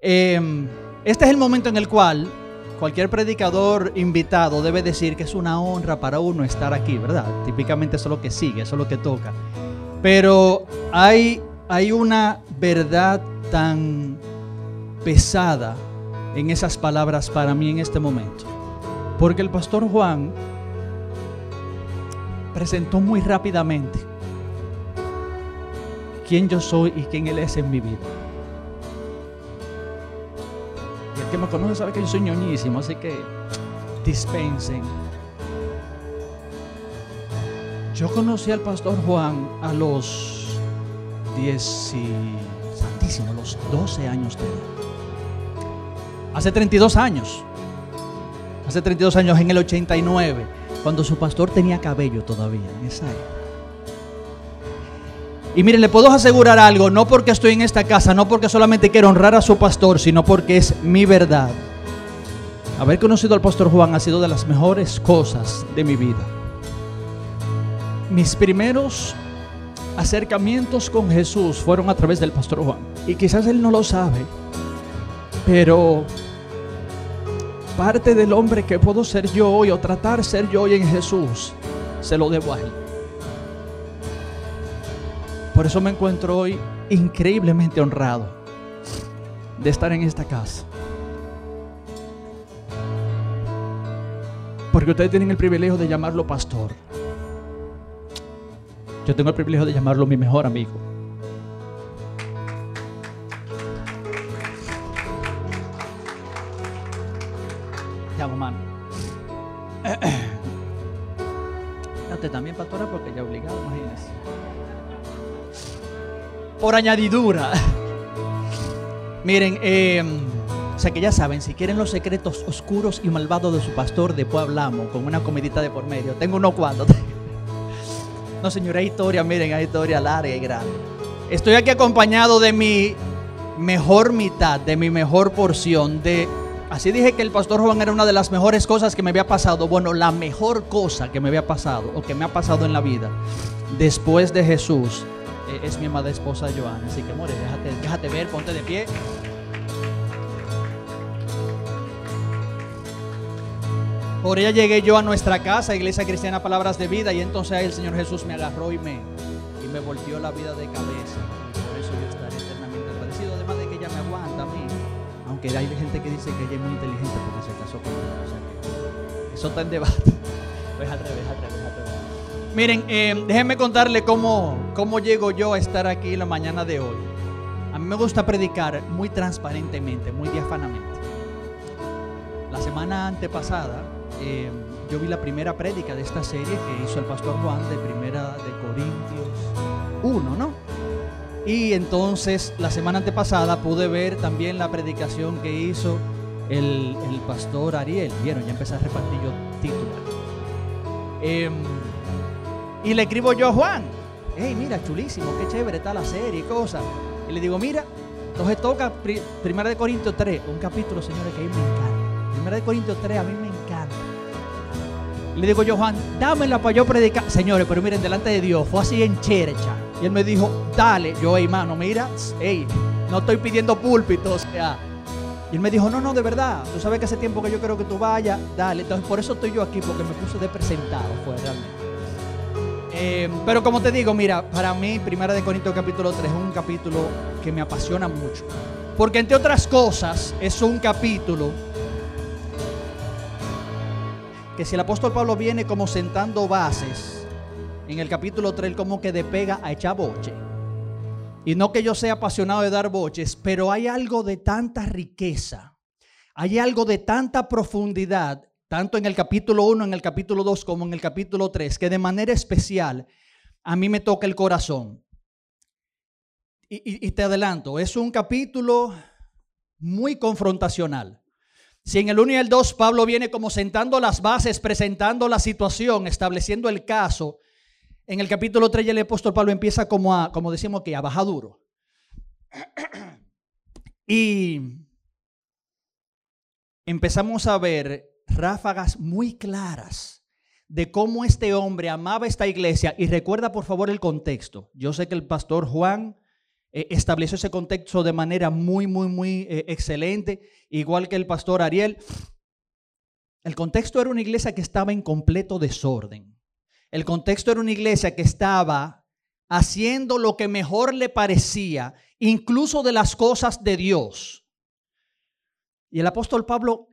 Em, este es el momento en el cual cualquier predicador invitado debe decir que es una honra para uno estar aquí, ¿verdad? Típicamente eso es lo que sigue, eso es lo que toca. Pero hay, hay una verdad tan pesada en esas palabras para mí en este momento. Porque el pastor Juan presentó muy rápidamente quién yo soy y quién Él es en mi vida. Que me conoce sabe que yo soy ñoñísimo, así que dispensen. Yo conocí al pastor Juan a los 10 y santísimo, los 12 años de edad. Hace 32 años. Hace 32 años, en el 89, cuando su pastor tenía cabello todavía, en esa época. Y mire, le puedo asegurar algo, no porque estoy en esta casa, no porque solamente quiero honrar a su pastor, sino porque es mi verdad. Haber conocido al pastor Juan ha sido de las mejores cosas de mi vida. Mis primeros acercamientos con Jesús fueron a través del pastor Juan. Y quizás él no lo sabe, pero parte del hombre que puedo ser yo hoy o tratar ser yo hoy en Jesús, se lo debo a él. Por eso me encuentro hoy increíblemente honrado de estar en esta casa. Porque ustedes tienen el privilegio de llamarlo pastor. Yo tengo el privilegio de llamarlo mi mejor amigo. Llamo mano. Usted también, pastora, porque por añadidura. Miren, eh, o sea que ya saben, si quieren los secretos oscuros y malvados de su pastor, después hablamos con una comidita de por medio. Tengo unos cuantos. No, señora, hay historia, miren, hay historia larga y grande. Estoy aquí acompañado de mi mejor mitad, de mi mejor porción, de... Así dije que el pastor Juan era una de las mejores cosas que me había pasado. Bueno, la mejor cosa que me había pasado o que me ha pasado en la vida después de Jesús es mi amada esposa Joana. Así que, more, déjate, déjate ver, ponte de pie. Por ella llegué yo a nuestra casa, Iglesia Cristiana Palabras de Vida, y entonces ahí el Señor Jesús me agarró y me, y me volvió la vida de cabeza. Por eso yo estaré eternamente agradecido, además de que ella me aguanta a mí. Aunque hay gente que dice que ella es muy inteligente porque se casó conmigo. O sea que eso está en debate. Pues al revés, al revés, al revés. Miren, eh, déjenme contarle cómo, cómo llego yo a estar aquí la mañana de hoy. A mí me gusta predicar muy transparentemente, muy diafanamente. La semana antepasada eh, yo vi la primera prédica de esta serie que hizo el pastor Juan de Primera de Corintios 1, ¿no? Y entonces la semana antepasada pude ver también la predicación que hizo el, el pastor Ariel. Vieron, ya empecé a repartir yo títulos. Eh, y le escribo yo a Juan. Hey, mira, chulísimo, qué chévere está la serie y cosas. Y le digo, mira, entonces toca Primera de Corintios 3, un capítulo, señores, que a mí me encanta. Primera de Corintios 3, a mí me encanta. Le digo yo, Juan, dámela para yo predicar. Señores, pero miren, delante de Dios, fue así en chercha. Y él me dijo, dale. Yo, hey, mano, mira, hey, no estoy pidiendo púlpito, o sea. Y él me dijo, no, no, de verdad, tú sabes que hace tiempo que yo quiero que tú vayas, dale. Entonces, por eso estoy yo aquí, porque me puse de presentado, fue realmente. Eh, pero como te digo, mira, para mí, Primera de Corintios capítulo 3 es un capítulo que me apasiona mucho. Porque entre otras cosas, es un capítulo que si el apóstol Pablo viene como sentando bases, en el capítulo 3 como que de pega a echar boche. Y no que yo sea apasionado de dar boches, pero hay algo de tanta riqueza, hay algo de tanta profundidad tanto en el capítulo 1, en el capítulo 2 como en el capítulo 3, que de manera especial a mí me toca el corazón. Y, te adelanto, es un capítulo muy confrontacional. Si en el 1 y el 2 Pablo viene como sentando las bases, presentando la situación, estableciendo el caso, en el capítulo 3 el apóstol Pablo empieza como a, como decimos que a bajar duro. Y empezamos a ver ráfagas muy claras de cómo este hombre amaba esta iglesia. Y recuerda por favor el contexto. Yo sé que el pastor Juan eh, estableció ese contexto de manera muy, muy, muy eh, excelente, igual que el pastor Ariel. El contexto era una iglesia que estaba en completo desorden. El contexto era una iglesia que estaba haciendo lo que mejor le parecía, incluso de las cosas de Dios. Y el apóstol Pablo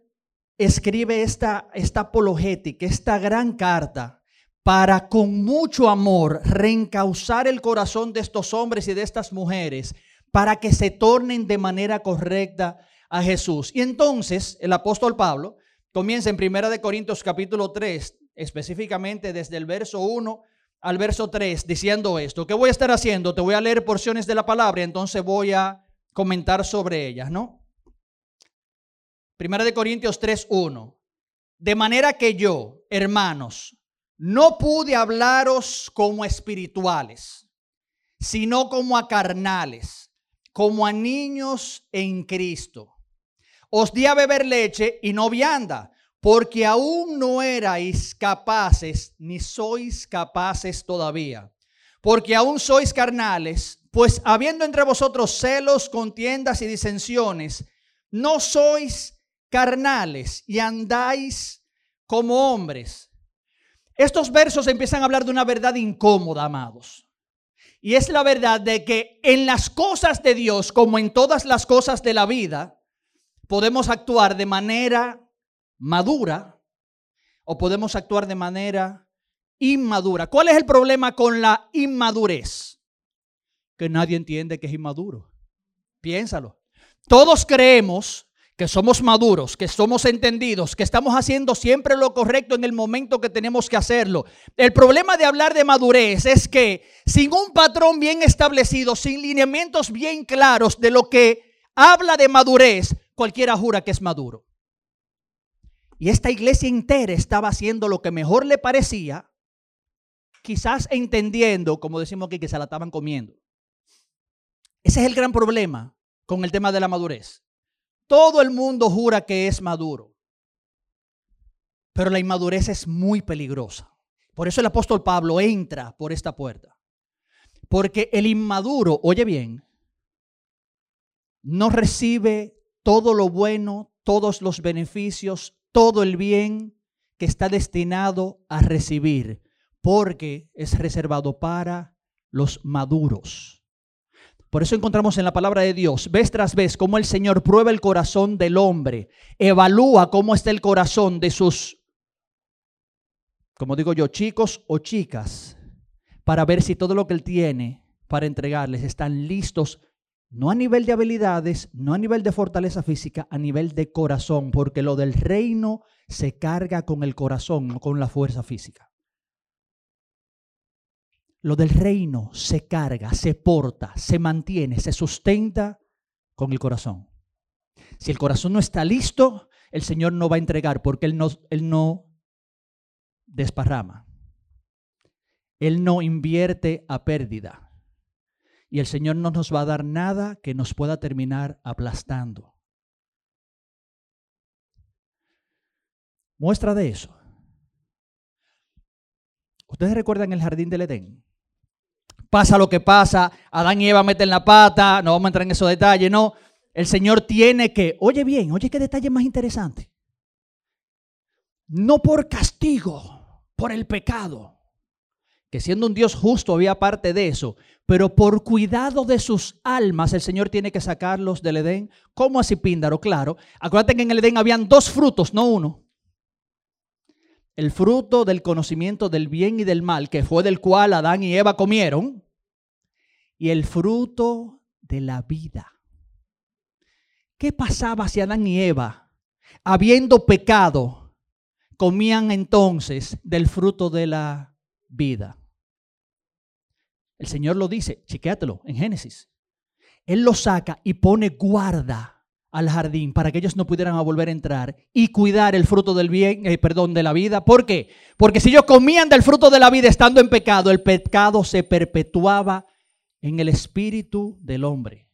escribe esta, esta apologética, esta gran carta, para con mucho amor reencauzar el corazón de estos hombres y de estas mujeres, para que se tornen de manera correcta a Jesús. Y entonces el apóstol Pablo comienza en 1 Corintios capítulo 3, específicamente desde el verso 1 al verso 3, diciendo esto. ¿Qué voy a estar haciendo? Te voy a leer porciones de la palabra entonces voy a comentar sobre ellas, ¿no? Primera de Corintios 3:1. De manera que yo, hermanos, no pude hablaros como espirituales, sino como a carnales, como a niños en Cristo. Os di a beber leche y no vianda, porque aún no erais capaces, ni sois capaces todavía, porque aún sois carnales, pues habiendo entre vosotros celos, contiendas y disensiones, no sois carnales y andáis como hombres. Estos versos empiezan a hablar de una verdad incómoda, amados. Y es la verdad de que en las cosas de Dios, como en todas las cosas de la vida, podemos actuar de manera madura o podemos actuar de manera inmadura. ¿Cuál es el problema con la inmadurez? Que nadie entiende que es inmaduro. Piénsalo. Todos creemos que somos maduros, que somos entendidos, que estamos haciendo siempre lo correcto en el momento que tenemos que hacerlo. El problema de hablar de madurez es que sin un patrón bien establecido, sin lineamientos bien claros de lo que habla de madurez, cualquiera jura que es maduro. Y esta iglesia entera estaba haciendo lo que mejor le parecía, quizás entendiendo, como decimos aquí, que se la estaban comiendo. Ese es el gran problema con el tema de la madurez. Todo el mundo jura que es maduro. Pero la inmadurez es muy peligrosa. Por eso el apóstol Pablo entra por esta puerta. Porque el inmaduro, oye bien, no recibe todo lo bueno, todos los beneficios, todo el bien que está destinado a recibir, porque es reservado para los maduros. Por eso encontramos en la palabra de Dios, vez tras vez, cómo el Señor prueba el corazón del hombre, evalúa cómo está el corazón de sus, como digo yo, chicos o chicas, para ver si todo lo que Él tiene para entregarles están listos, no a nivel de habilidades, no a nivel de fortaleza física, a nivel de corazón, porque lo del reino se carga con el corazón, no con la fuerza física. Lo del reino se carga, se porta, se mantiene, se sustenta con el corazón. Si el corazón no está listo, el Señor no va a entregar porque Él no, desparrama. Él no invierte a pérdida. Y el Señor no nos va a dar nada que nos pueda terminar aplastando. Muestra de eso. ¿Ustedes recuerdan el jardín del Edén? Pasa lo que pasa, Adán y Eva meten la pata, no vamos a entrar en esos detalles, no. El Señor tiene que, oye bien, oye qué detalle más interesante. No por castigo, por el pecado, que siendo un Dios justo había parte de eso, pero por cuidado de sus almas el Señor tiene que sacarlos del Edén. ¿Cómo así, Píndaro? Claro. Acuérdate que en el Edén habían dos frutos, no uno el fruto del conocimiento del bien y del mal, que fue del cual Adán y Eva comieron, y el fruto de la vida. ¿Qué pasaba si Adán y Eva, habiendo pecado, comían entonces del fruto de la vida? El Señor lo dice, chiquéatelo en Génesis. Él lo saca y pone guarda al jardín para que ellos no pudieran volver a entrar y cuidar el fruto del bien, eh, perdón, de la vida. ¿Por qué? Porque si ellos comían del fruto de la vida estando en pecado, el pecado se perpetuaba en el espíritu del hombre.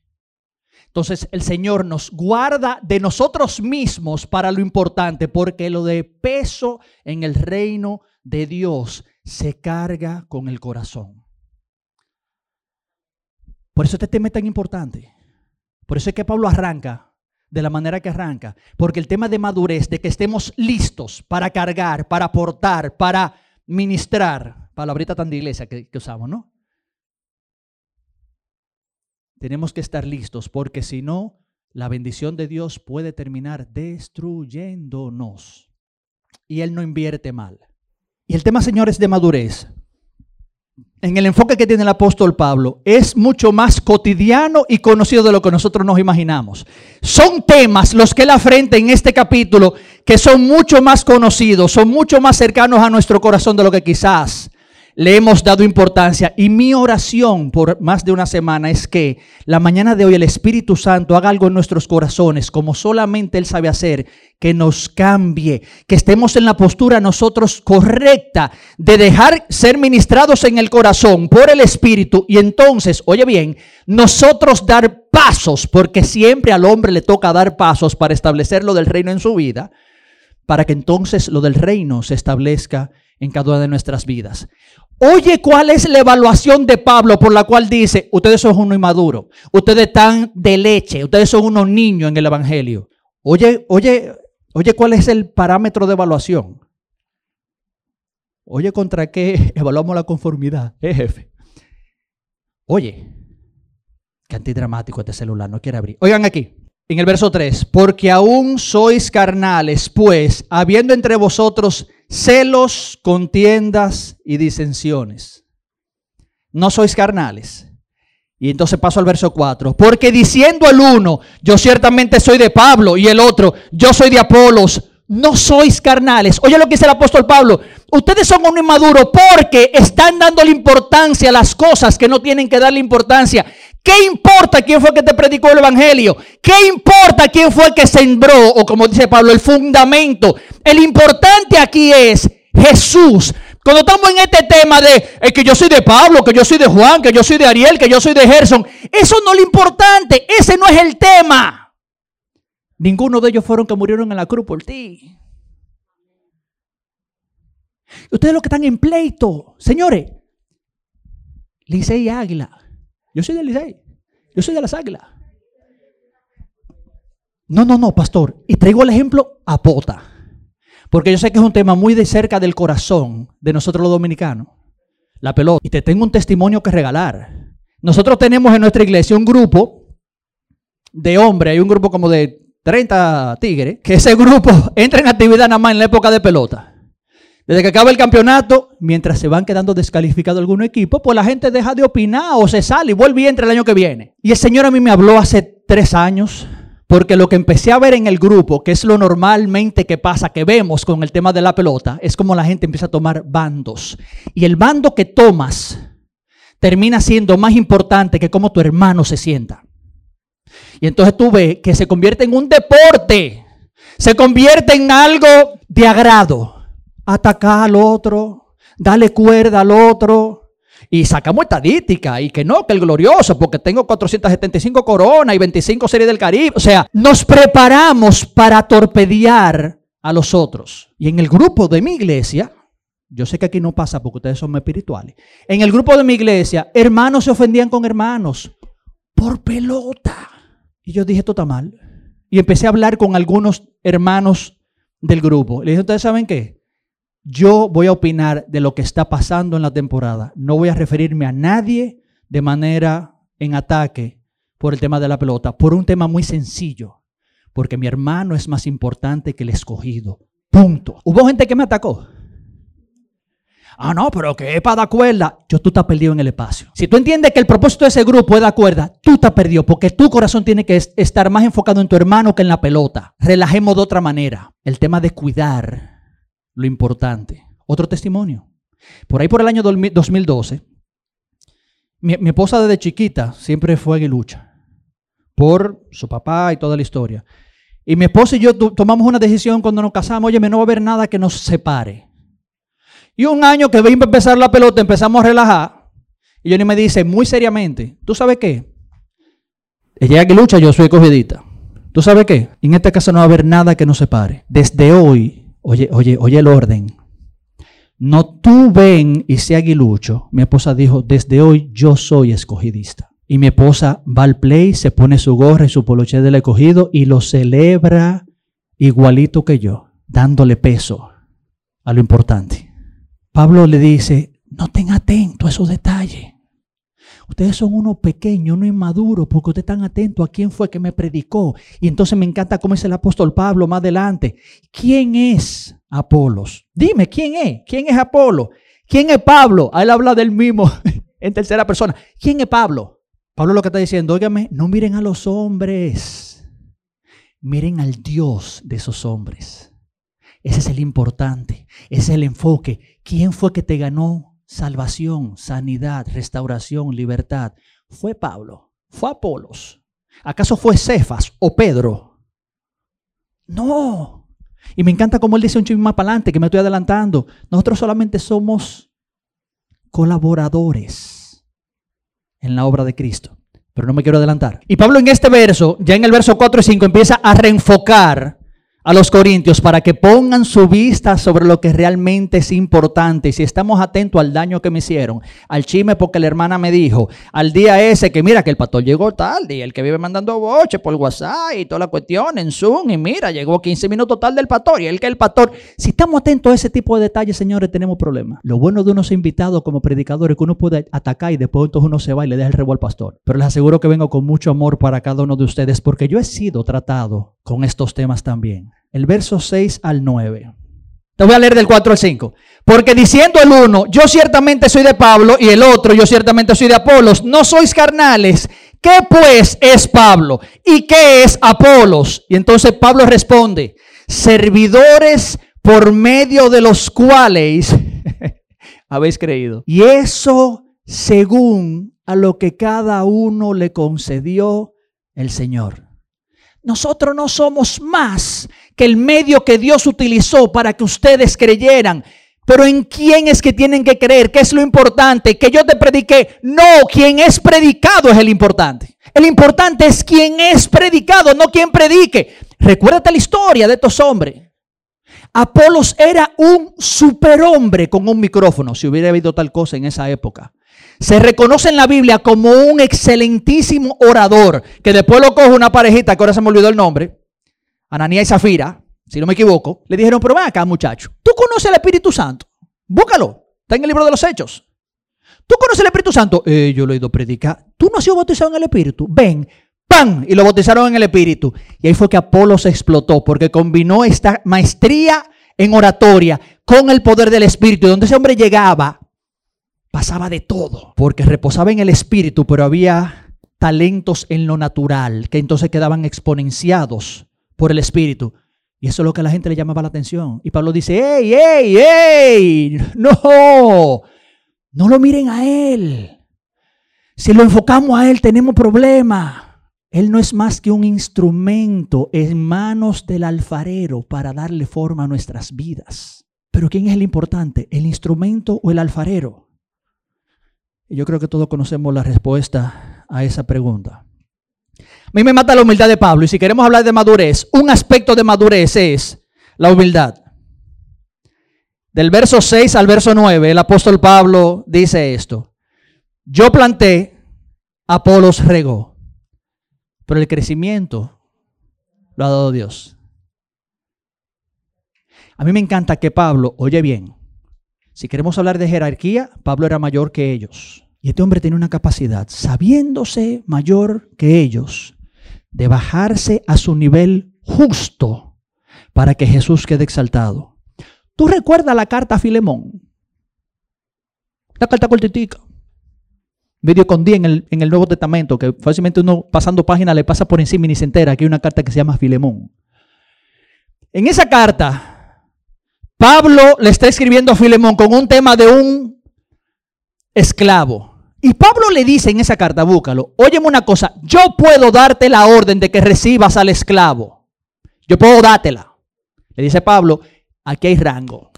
Entonces el Señor nos guarda de nosotros mismos para lo importante, porque lo de peso en el reino de Dios se carga con el corazón. Por eso este tema es tan importante. Por eso es que Pablo arranca de la manera que arranca. Porque el tema de madurez, de que estemos listos para cargar, para aportar, para ministrar, palabrita tan de iglesia que, que usamos, ¿no? Tenemos que estar listos porque si no, la bendición de Dios puede terminar destruyéndonos. Y Él no invierte mal. Y el tema, señores, de madurez en el enfoque que tiene el apóstol Pablo, es mucho más cotidiano y conocido de lo que nosotros nos imaginamos. Son temas los que él afrenta en este capítulo que son mucho más conocidos, son mucho más cercanos a nuestro corazón de lo que quizás le hemos dado importancia. Y mi oración por más de una semana es que la mañana de hoy el Espíritu Santo haga algo en nuestros corazones, como solamente Él sabe hacer, que nos cambie, que estemos en la postura nosotros correcta de dejar ser ministrados en el corazón por el Espíritu y entonces, oye bien, nosotros dar pasos, porque siempre al hombre le toca dar pasos para establecer lo del reino en su vida, para que entonces lo del reino se establezca en cada una de nuestras vidas. Oye, ¿cuál es la evaluación de Pablo por la cual dice, ustedes son uno inmaduro, ustedes están de leche, ustedes son unos niños en el Evangelio? Oye, oye, oye, ¿cuál es el parámetro de evaluación? Oye, ¿contra qué evaluamos la conformidad? Eh, jefe. Oye, qué antidramático este celular, no quiere abrir. Oigan aquí, en el verso 3, porque aún sois carnales, pues, habiendo entre vosotros celos, contiendas y disensiones. No sois carnales. Y entonces paso al verso 4. Porque diciendo el uno, yo ciertamente soy de Pablo, y el otro, yo soy de Apolos, no sois carnales. Oye lo que dice el apóstol Pablo. Ustedes son un inmaduro porque están dándole importancia a las cosas que no tienen que darle importancia. ¿Qué importa quién fue que te predicó el Evangelio? ¿Qué importa quién fue que sembró, o como dice Pablo, el fundamento? El importante aquí es Jesús. Cuando estamos en este tema de que yo soy de Pablo, que yo soy de Juan, que yo soy de Ariel, que yo soy de Gerson, eso no es lo importante, ese no es el tema. Ninguno de ellos fueron que murieron en la cruz por ti. Ustedes los que están en pleito, señores, Licey y Águila, yo soy del Licey. Yo soy de las águilas. No, no, no, pastor. Y traigo el ejemplo a Pota. Porque yo sé que es un tema muy de cerca del corazón de nosotros los dominicanos. La pelota. Y te tengo un testimonio que regalar. Nosotros tenemos en nuestra iglesia un grupo de hombres, hay un grupo como de 30 tigres, que ese grupo entra en actividad nada más en la época de pelota. Desde que acaba el campeonato, mientras se van quedando descalificados algunos equipos, pues la gente deja de opinar o se sale y vuelve y entra el año que viene. Y el Señor a mí me habló hace tres años, porque lo que empecé a ver en el grupo, que es lo normalmente que pasa, que vemos con el tema de la pelota, es como la gente empieza a tomar bandos. Y el bando que tomas termina siendo más importante que cómo tu hermano se sienta. Y entonces tú ves que se convierte en un deporte, se convierte en algo de agrado atacar al otro, darle cuerda al otro. Y sacamos estadística y que no, que el glorioso, porque tengo 475 coronas y 25 series del Caribe. O sea, nos preparamos para torpedear a los otros. Y en el grupo de mi iglesia, yo sé que aquí no pasa porque ustedes son espirituales. En el grupo de mi iglesia, hermanos se ofendían con hermanos por pelota. Y yo dije, esto está mal. Y empecé a hablar con algunos hermanos del grupo. Le dije, ¿ustedes saben qué? Yo voy a opinar de lo que está pasando en la temporada. No voy a referirme a nadie de manera en ataque por el tema de la pelota, por un tema muy sencillo, porque mi hermano es más importante que el escogido. Punto. Hubo gente que me atacó. Ah, no, pero que es para dar cuerda. Yo tú estás perdido en el espacio. Si tú entiendes que el propósito de ese grupo es dar cuerda, tú estás perdido porque tu corazón tiene que estar más enfocado en tu hermano que en la pelota. Relajemos de otra manera. El tema de cuidar lo importante. Otro testimonio. Por ahí por el año 2012, mi, esposa desde chiquita siempre fue lucha por su papá y toda la historia. Y mi esposa y yo tomamos una decisión cuando nos casamos, oye, no va a haber nada que nos separe. Y un año que veía empezar la pelota, empezamos a relajar. Y Johnny me dice muy seriamente, ¿tú sabes qué? Ella es lucha, yo soy cogidita. ¿Tú sabes qué? En esta casa no va a haber nada que nos separe. Desde hoy Oye, oye, oye el orden. No tú ven y sea aguilucho. Mi esposa dijo, desde hoy yo soy escogidista. Y mi esposa va al play, se pone su gorra y su poloche del escogido y lo celebra igualito que yo, dándole peso a lo importante. Pablo le dice, no ten atento a esos detalles. Ustedes son uno pequeño, uno inmaduro, porque ustedes están atentos a quién fue que me predicó. Y entonces me encanta cómo es el apóstol Pablo más adelante. ¿Quién es Apolos? Dime, ¿quién es? ¿Quién es Apolo? ¿Quién es Pablo? Él habla del mismo en tercera persona. ¿Quién es Pablo? Pablo lo que está diciendo, óigame, no miren a los hombres, miren al Dios de esos hombres. Ese es el importante, ese es el enfoque. ¿Quién fue que te ganó salvación, sanidad, restauración, libertad? Fue Pablo, fue Apolos. ¿Acaso fue Cefas o Pedro? No. Y me encanta como él dice un chisme más para adelante, que me estoy adelantando. Nosotros solamente somos colaboradores en la obra de Cristo. Pero no me quiero adelantar. Y Pablo en este verso, ya en el verso 4 y 5, empieza a reenfocar a los corintios para que pongan su vista sobre lo que realmente es importante. Y si estamos atentos al daño que me hicieron, al chisme porque la hermana me dijo, al día ese que mira que el pastor llegó tarde y el que vive mandando boche por WhatsApp y toda la cuestión en Zoom y mira, llegó 15 minutos tarde el pastor y el que el pastor. Si estamos atentos a ese tipo de detalles, señores, tenemos problemas. Lo bueno de unos invitados como predicadores es que uno puede atacar y después entonces uno se va y le deja el rebo al pastor. Pero les aseguro que vengo con mucho amor para cada uno de ustedes porque yo he sido tratado con estos temas también. El verso 6 al 9. Te voy a leer del 4 al 5. Porque diciendo el uno, yo ciertamente soy de Pablo, y el otro, yo ciertamente soy de Apolos, no sois carnales. ¿Qué pues es Pablo? ¿Y qué es Apolos? Y entonces Pablo responde, servidores por medio de los cuales habéis creído. Y eso según a lo que cada uno le concedió el Señor. Nosotros no somos más que el medio que Dios utilizó para que ustedes creyeran. Pero ¿en quién es que tienen que creer? ¿Qué es lo importante? Que yo te prediqué. No, quien es predicado es el importante. El importante es quien es predicado, no quien predique. Recuérdate la historia de estos hombres. Apolos era un superhombre con un micrófono, si hubiera habido tal cosa en esa época se reconoce en la Biblia como un excelentísimo orador, que después lo coge una parejita, que ahora se me olvidó el nombre, Ananía y Zafira, si no me equivoco, le dijeron, pero ven acá muchacho, tú conoces el Espíritu Santo, búscalo, está en el libro de los Hechos. ¿Tú conoces el Espíritu Santo? Eh, yo lo he ido a predicar. ¿Tú no has sido bautizado en el Espíritu? Ven, ¡pam! Y lo bautizaron en el Espíritu. Y ahí fue que Apolo se explotó, porque combinó esta maestría en oratoria con el poder del Espíritu. Donde ese hombre llegaba, pasaba de todo, porque reposaba en el espíritu, pero había talentos en lo natural, que entonces quedaban exponenciados por el espíritu. Y eso es lo que a la gente le llamaba la atención. Y Pablo dice, ¡ey, ey, ey! No, no lo miren a él. Si lo enfocamos a él, tenemos problema. Él no es más que un instrumento en manos del alfarero para darle forma a nuestras vidas. Pero ¿quién es el importante? ¿El instrumento o el alfarero? Yo creo que todos conocemos la respuesta a esa pregunta. A mí me mata la humildad de Pablo. Y si queremos hablar de madurez, un aspecto de madurez es la humildad. Del verso 6 al verso 9, el apóstol Pablo dice esto. Yo planté, Apolos regó, pero el crecimiento lo ha dado Dios. A mí me encanta que Pablo, oye bien, si queremos hablar de jerarquía, Pablo era mayor que ellos. Y este hombre tiene una capacidad, sabiéndose mayor que ellos, de bajarse a su nivel justo para que Jesús quede exaltado. ¿Tú recuerdas la carta a Filemón? La carta cortitica. Medio con en el, en el Nuevo Testamento, que fácilmente uno pasando página le pasa por encima y ni se entera que hay una carta que se llama Filemón. En esa carta, Pablo le está escribiendo a Filemón con un tema de un esclavo. Y Pablo le dice en esa carta, búscalo, óyeme una cosa, yo puedo darte la orden de que recibas al esclavo. Yo puedo dártela. Le dice Pablo, aquí hay rango.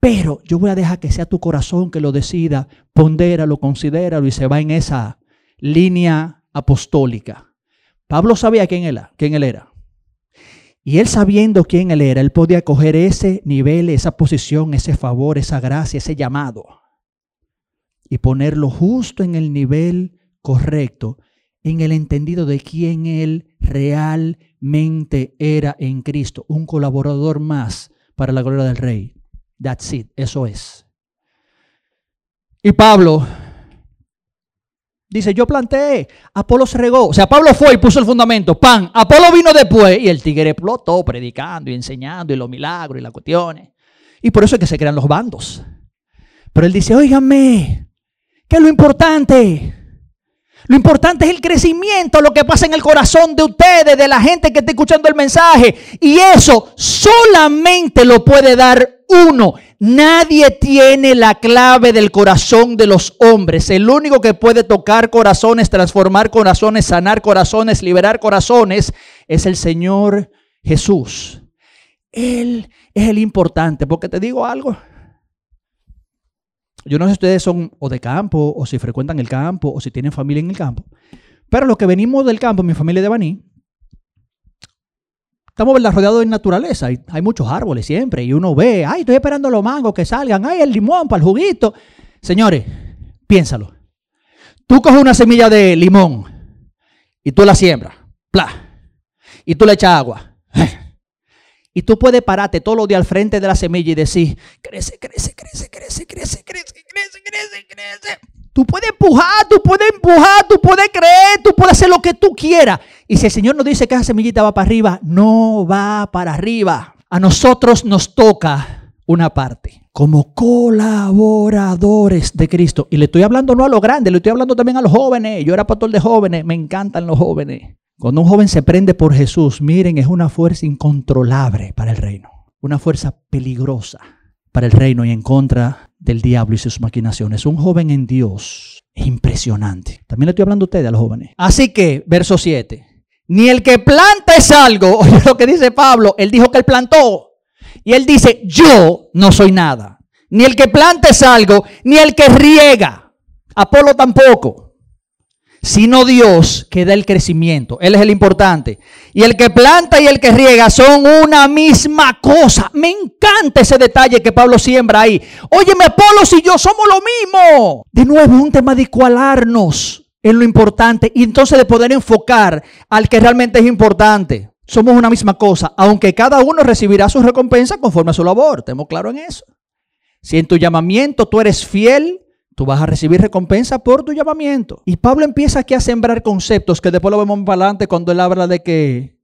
Pero yo voy a dejar que sea tu corazón que lo decida, pondéralo, considéralo y se va en esa línea apostólica. Pablo sabía quién él, quién él era. Y él sabiendo quién él era, él podía coger ese nivel, esa posición, ese favor, esa gracia, ese llamado. Y ponerlo justo en el nivel correcto, en el entendido de quién Él realmente era en Cristo, un colaborador más para la gloria del Rey. That's it, eso es. Y Pablo dice, yo planté, Apolo se regó. O sea, Pablo fue y puso el fundamento, pan. Apolo vino después y el tigre explotó predicando y enseñando y los milagros y las cuestiones. Y por eso es que se crean los bandos. Pero él dice, óigame, ¿qué es lo importante? Lo importante es el crecimiento, lo que pasa en el corazón de ustedes, de la gente que está escuchando el mensaje. Y eso solamente lo puede dar uno. Nadie tiene la clave del corazón de los hombres. El único que puede tocar corazones, transformar corazones, sanar corazones, liberar corazones, es el Señor Jesús. Él es el importante. Porque te digo algo. Yo no sé si ustedes son o de campo, o si frecuentan el campo, o si tienen familia en el campo. Pero los que venimos del campo, mi familia de Baní, estamos rodeados de naturaleza. Hay, muchos árboles siempre. Y uno ve, ay, estoy esperando los mangos que salgan. Ay, el limón para el juguito. Señores, piénsalo. Tú coges una semilla de limón y tú la siembras. Pla. Y tú le echas agua. Y tú puedes pararte todos los días al frente de la semilla y decir, crece, crece, crece, crece, crece, crece, crece, crece, crece. Tú puedes empujar, tú puedes empujar, tú puedes creer, tú puedes hacer lo que tú quieras. Y si el Señor nos dice que esa semillita va para arriba, no va para arriba. A nosotros nos toca una parte como colaboradores de Cristo. Y le estoy hablando no a los grandes, le estoy hablando también a los jóvenes. Yo era pastor de jóvenes, me encantan los jóvenes. Cuando un joven se prende por Jesús, miren, es una fuerza incontrolable para el reino. Una fuerza peligrosa para el reino y en contra del diablo y sus maquinaciones. Un joven en Dios es impresionante. También le estoy hablando a ustedes, a los jóvenes. Así que, verso 7. Ni el que planta es algo, oye lo que dice Pablo, él dijo que él plantó. Y él dice, yo no soy nada. Ni el que planta es algo, ni el que riega. Apolo tampoco sino Dios que da el crecimiento. Él es el importante. Y el que planta y el que riega son una misma cosa. Me encanta ese detalle que Pablo siembra ahí. Óyeme, Apolo y yo somos lo mismo. De nuevo, un tema de igualarnos en lo importante y entonces de poder enfocar al que realmente es importante. Somos una misma cosa, aunque cada uno recibirá su recompensa conforme a su labor. Tenemos claro en eso. Si en tu llamamiento tú eres fiel, Tú vas a recibir recompensa por tu llamamiento. Y Pablo empieza aquí a sembrar conceptos que después lo vemos para adelante cuando él habla de que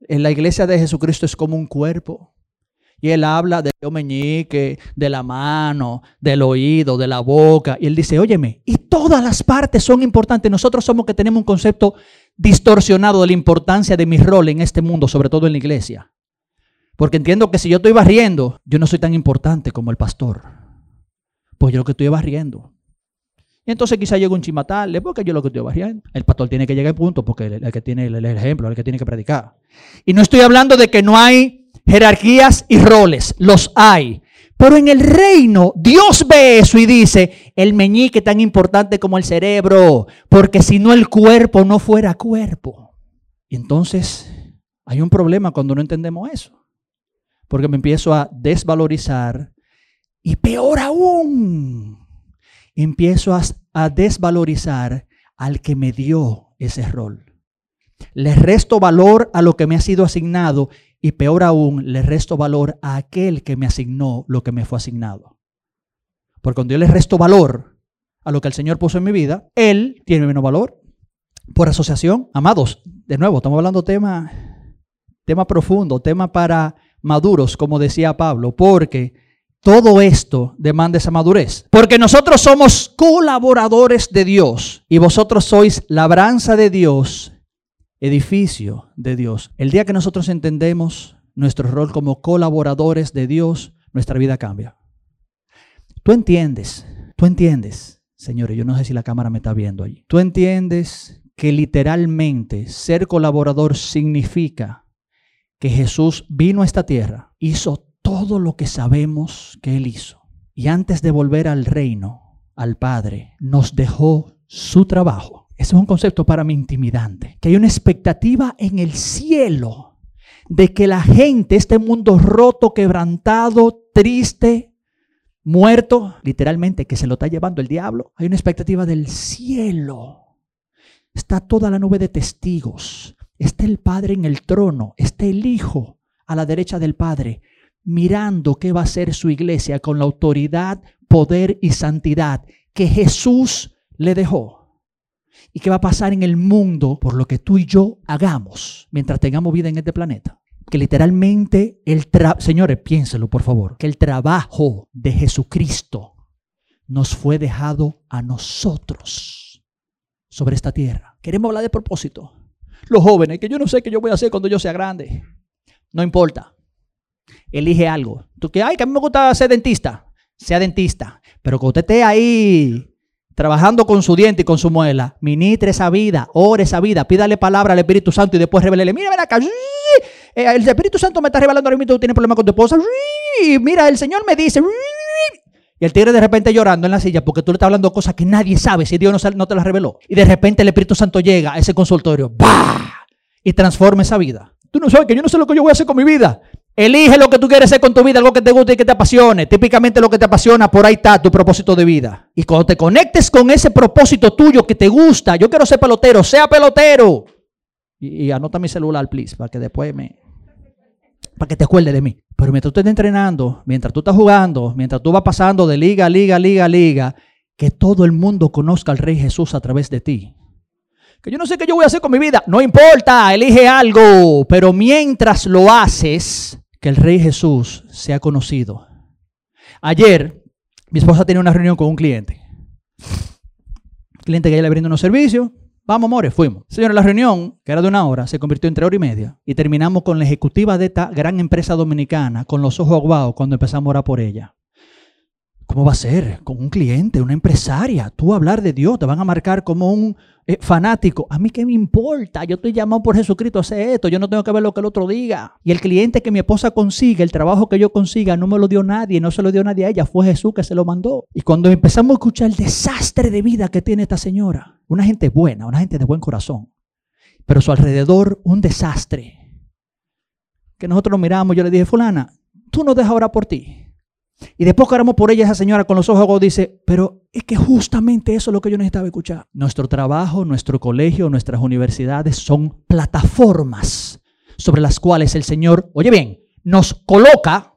en la iglesia de Jesucristo es como un cuerpo. Y él habla del meñique, de la mano, del oído, de la boca. Y él dice, óyeme, y todas las partes son importantes. Nosotros somos que tenemos un concepto distorsionado de la importancia de mi rol en este mundo, sobre todo en la iglesia. Porque entiendo que si yo estoy barriendo, yo no soy tan importante como el pastor. Pues yo lo que estoy barriendo. Y entonces quizá llegue un chimatal, porque yo lo que estoy barriendo. El pastor tiene que llegar al punto porque el, el que tiene el, ejemplo, el que tiene que predicar. Y no estoy hablando de que no hay jerarquías y roles, los hay. Pero en el reino, Dios ve eso y dice, el meñique tan importante como el cerebro, porque si no el cuerpo no fuera cuerpo. Y entonces hay un problema cuando no entendemos eso. Porque me empiezo a desvalorizar y peor aún, empiezo a, desvalorizar al que me dio ese rol. Le resto valor a lo que me ha sido asignado y peor aún, le resto valor a aquel que me asignó lo que me fue asignado. Porque cuando yo le resto valor a lo que el Señor puso en mi vida, Él tiene menos valor. Por asociación, amados, de nuevo, estamos hablando tema, tema profundo, tema para maduros, como decía Pablo, porque todo esto demanda esa madurez. Porque nosotros somos colaboradores de Dios y vosotros sois labranza de Dios, edificio de Dios. El día que nosotros entendemos nuestro rol como colaboradores de Dios, nuestra vida cambia. Tú entiendes, tú entiendes, señores, yo no sé si la cámara me está viendo allí. Tú entiendes que literalmente ser colaborador significa que Jesús vino a esta tierra, hizo todo lo que sabemos que Él hizo. Y antes de volver al reino, al Padre, nos dejó su trabajo. Ese es un concepto para mí intimidante. Que hay una expectativa en el cielo de que la gente, este mundo roto, quebrantado, triste, muerto, literalmente, que se lo está llevando el diablo. Hay una expectativa del cielo. Está toda la nube de testigos. Está el Padre en el trono. Está el Hijo a la derecha del Padre, mirando qué va a ser su iglesia con la autoridad, poder y santidad que Jesús le dejó. ¿Y qué va a pasar en el mundo por lo que tú y yo hagamos mientras tengamos vida en este planeta? que literalmente el trabajo, señores, piénselo por favor, que el trabajo de Jesucristo nos fue dejado a nosotros sobre esta tierra. Queremos hablar de propósito. Los jóvenes, que yo no sé qué yo voy a hacer cuando yo sea grande. No importa. Elige algo. Tú que, ay, que a mí me gusta ser dentista. Sea dentista. Pero que usted esté ahí trabajando con su diente y con su muela, ministre esa vida, ore esa vida, pídale palabra al Espíritu Santo y después revelele, mira, ven acá, eh, el Espíritu Santo me está revelando ahora mismo, tú tienes problemas con tu esposa, mira, el Señor me dice, y el tigre de repente llorando en la silla porque tú le estás hablando cosas que nadie sabe si Dios no, te las reveló. Y de repente el Espíritu Santo llega a ese consultorio, ¡bah! y transforma esa vida. Tú no sabes que yo no sé lo que yo voy a hacer con mi vida. Elige lo que tú quieres hacer con tu vida, algo que te guste y que te apasione. Típicamente lo que te apasiona, por ahí está tu propósito de vida. Y cuando te conectes con ese propósito tuyo que te gusta, yo quiero ser pelotero, sea pelotero. Y, anota mi celular, please, para que después me... Para que te acuerdes de mí. Pero mientras tú estés entrenando, mientras tú estás jugando, mientras tú vas pasando de liga, liga, liga, liga, que todo el mundo conozca al Rey Jesús a través de ti. Que yo no sé qué yo voy a hacer con mi vida. No importa, elige algo. Pero mientras lo haces, que el Rey Jesús sea conocido. Ayer, mi esposa tenía una reunión con un cliente. cliente que ella le brindó unos servicios. Vamos, amores, fuimos. Señora, la reunión, que era de una hora, se convirtió en tres horas y media. Y terminamos con la ejecutiva de esta gran empresa dominicana, con los ojos aguados, cuando empezamos a orar por ella. ¿Cómo va a ser? Con un cliente, una empresaria. Tú hablar de Dios, te van a marcar como un eh, fanático. A mí qué me importa. Yo estoy llamado por Jesucristo a hacer esto. Yo no tengo que ver lo que el otro diga. Y el cliente que mi esposa consiga, el trabajo que yo consiga, no me lo dio nadie. No se lo dio nadie a ella. Fue Jesús que se lo mandó. Y cuando empezamos a escuchar el desastre de vida que tiene esta señora, una gente buena, una gente de buen corazón, pero su alrededor un desastre. Que nosotros lo miramos, yo le dije, fulana, tú no dejas orar por ti. Y después que oramos por ella, esa señora con los ojos dice, pero es que justamente eso es lo que yo necesitaba escuchar. Nuestro trabajo, nuestro colegio, nuestras universidades son plataformas sobre las cuales el Señor, oye bien, nos coloca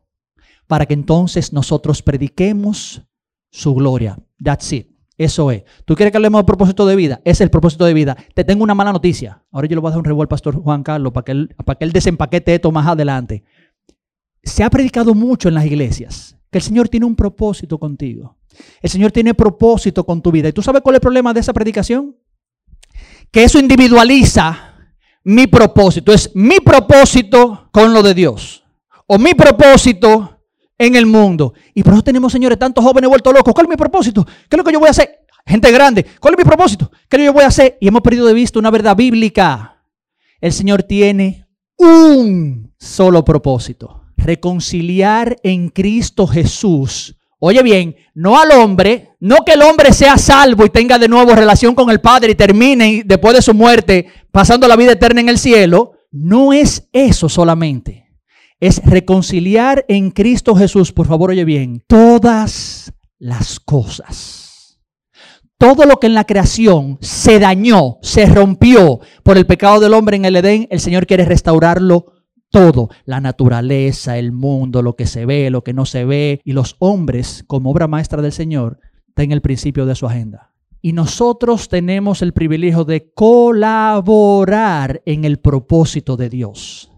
para que entonces nosotros prediquemos su gloria. That's it. Eso es. ¿Tú quieres que hablemos del propósito de vida? Es el propósito de vida. Te tengo una mala noticia. Ahora yo le voy a dar un revuelo al pastor Juan Carlos para que para que él desempaquete esto más adelante. Se ha predicado mucho en las iglesias que el Señor tiene un propósito contigo. El Señor tiene propósito con tu vida. ¿Y tú sabes cuál es el problema de esa predicación? Que eso individualiza mi propósito. Es mi propósito con lo de Dios. O mi propósito en el mundo. Y por eso tenemos, señores, tantos jóvenes vueltos locos. ¿Cuál es mi propósito? ¿Qué es lo que yo voy a hacer? Gente grande. ¿Cuál es mi propósito? ¿Qué es lo que yo voy a hacer? Y hemos perdido de vista una verdad bíblica. El Señor tiene un solo propósito reconciliar en Cristo Jesús. Oye bien, no al hombre, no que el hombre sea salvo y tenga de nuevo relación con el Padre y termine después de su muerte pasando la vida eterna en el cielo. No es eso solamente. Es reconciliar en Cristo Jesús, por favor, oye bien, todas las cosas. Todo lo que en la creación se dañó, se rompió por el pecado del hombre en el Edén, el Señor quiere restaurarlo todo, la naturaleza, el mundo, lo que se ve, lo que no se ve, y los hombres, como obra maestra del Señor, en el principio de su agenda. Y nosotros tenemos el privilegio de colaborar en el propósito de Dios.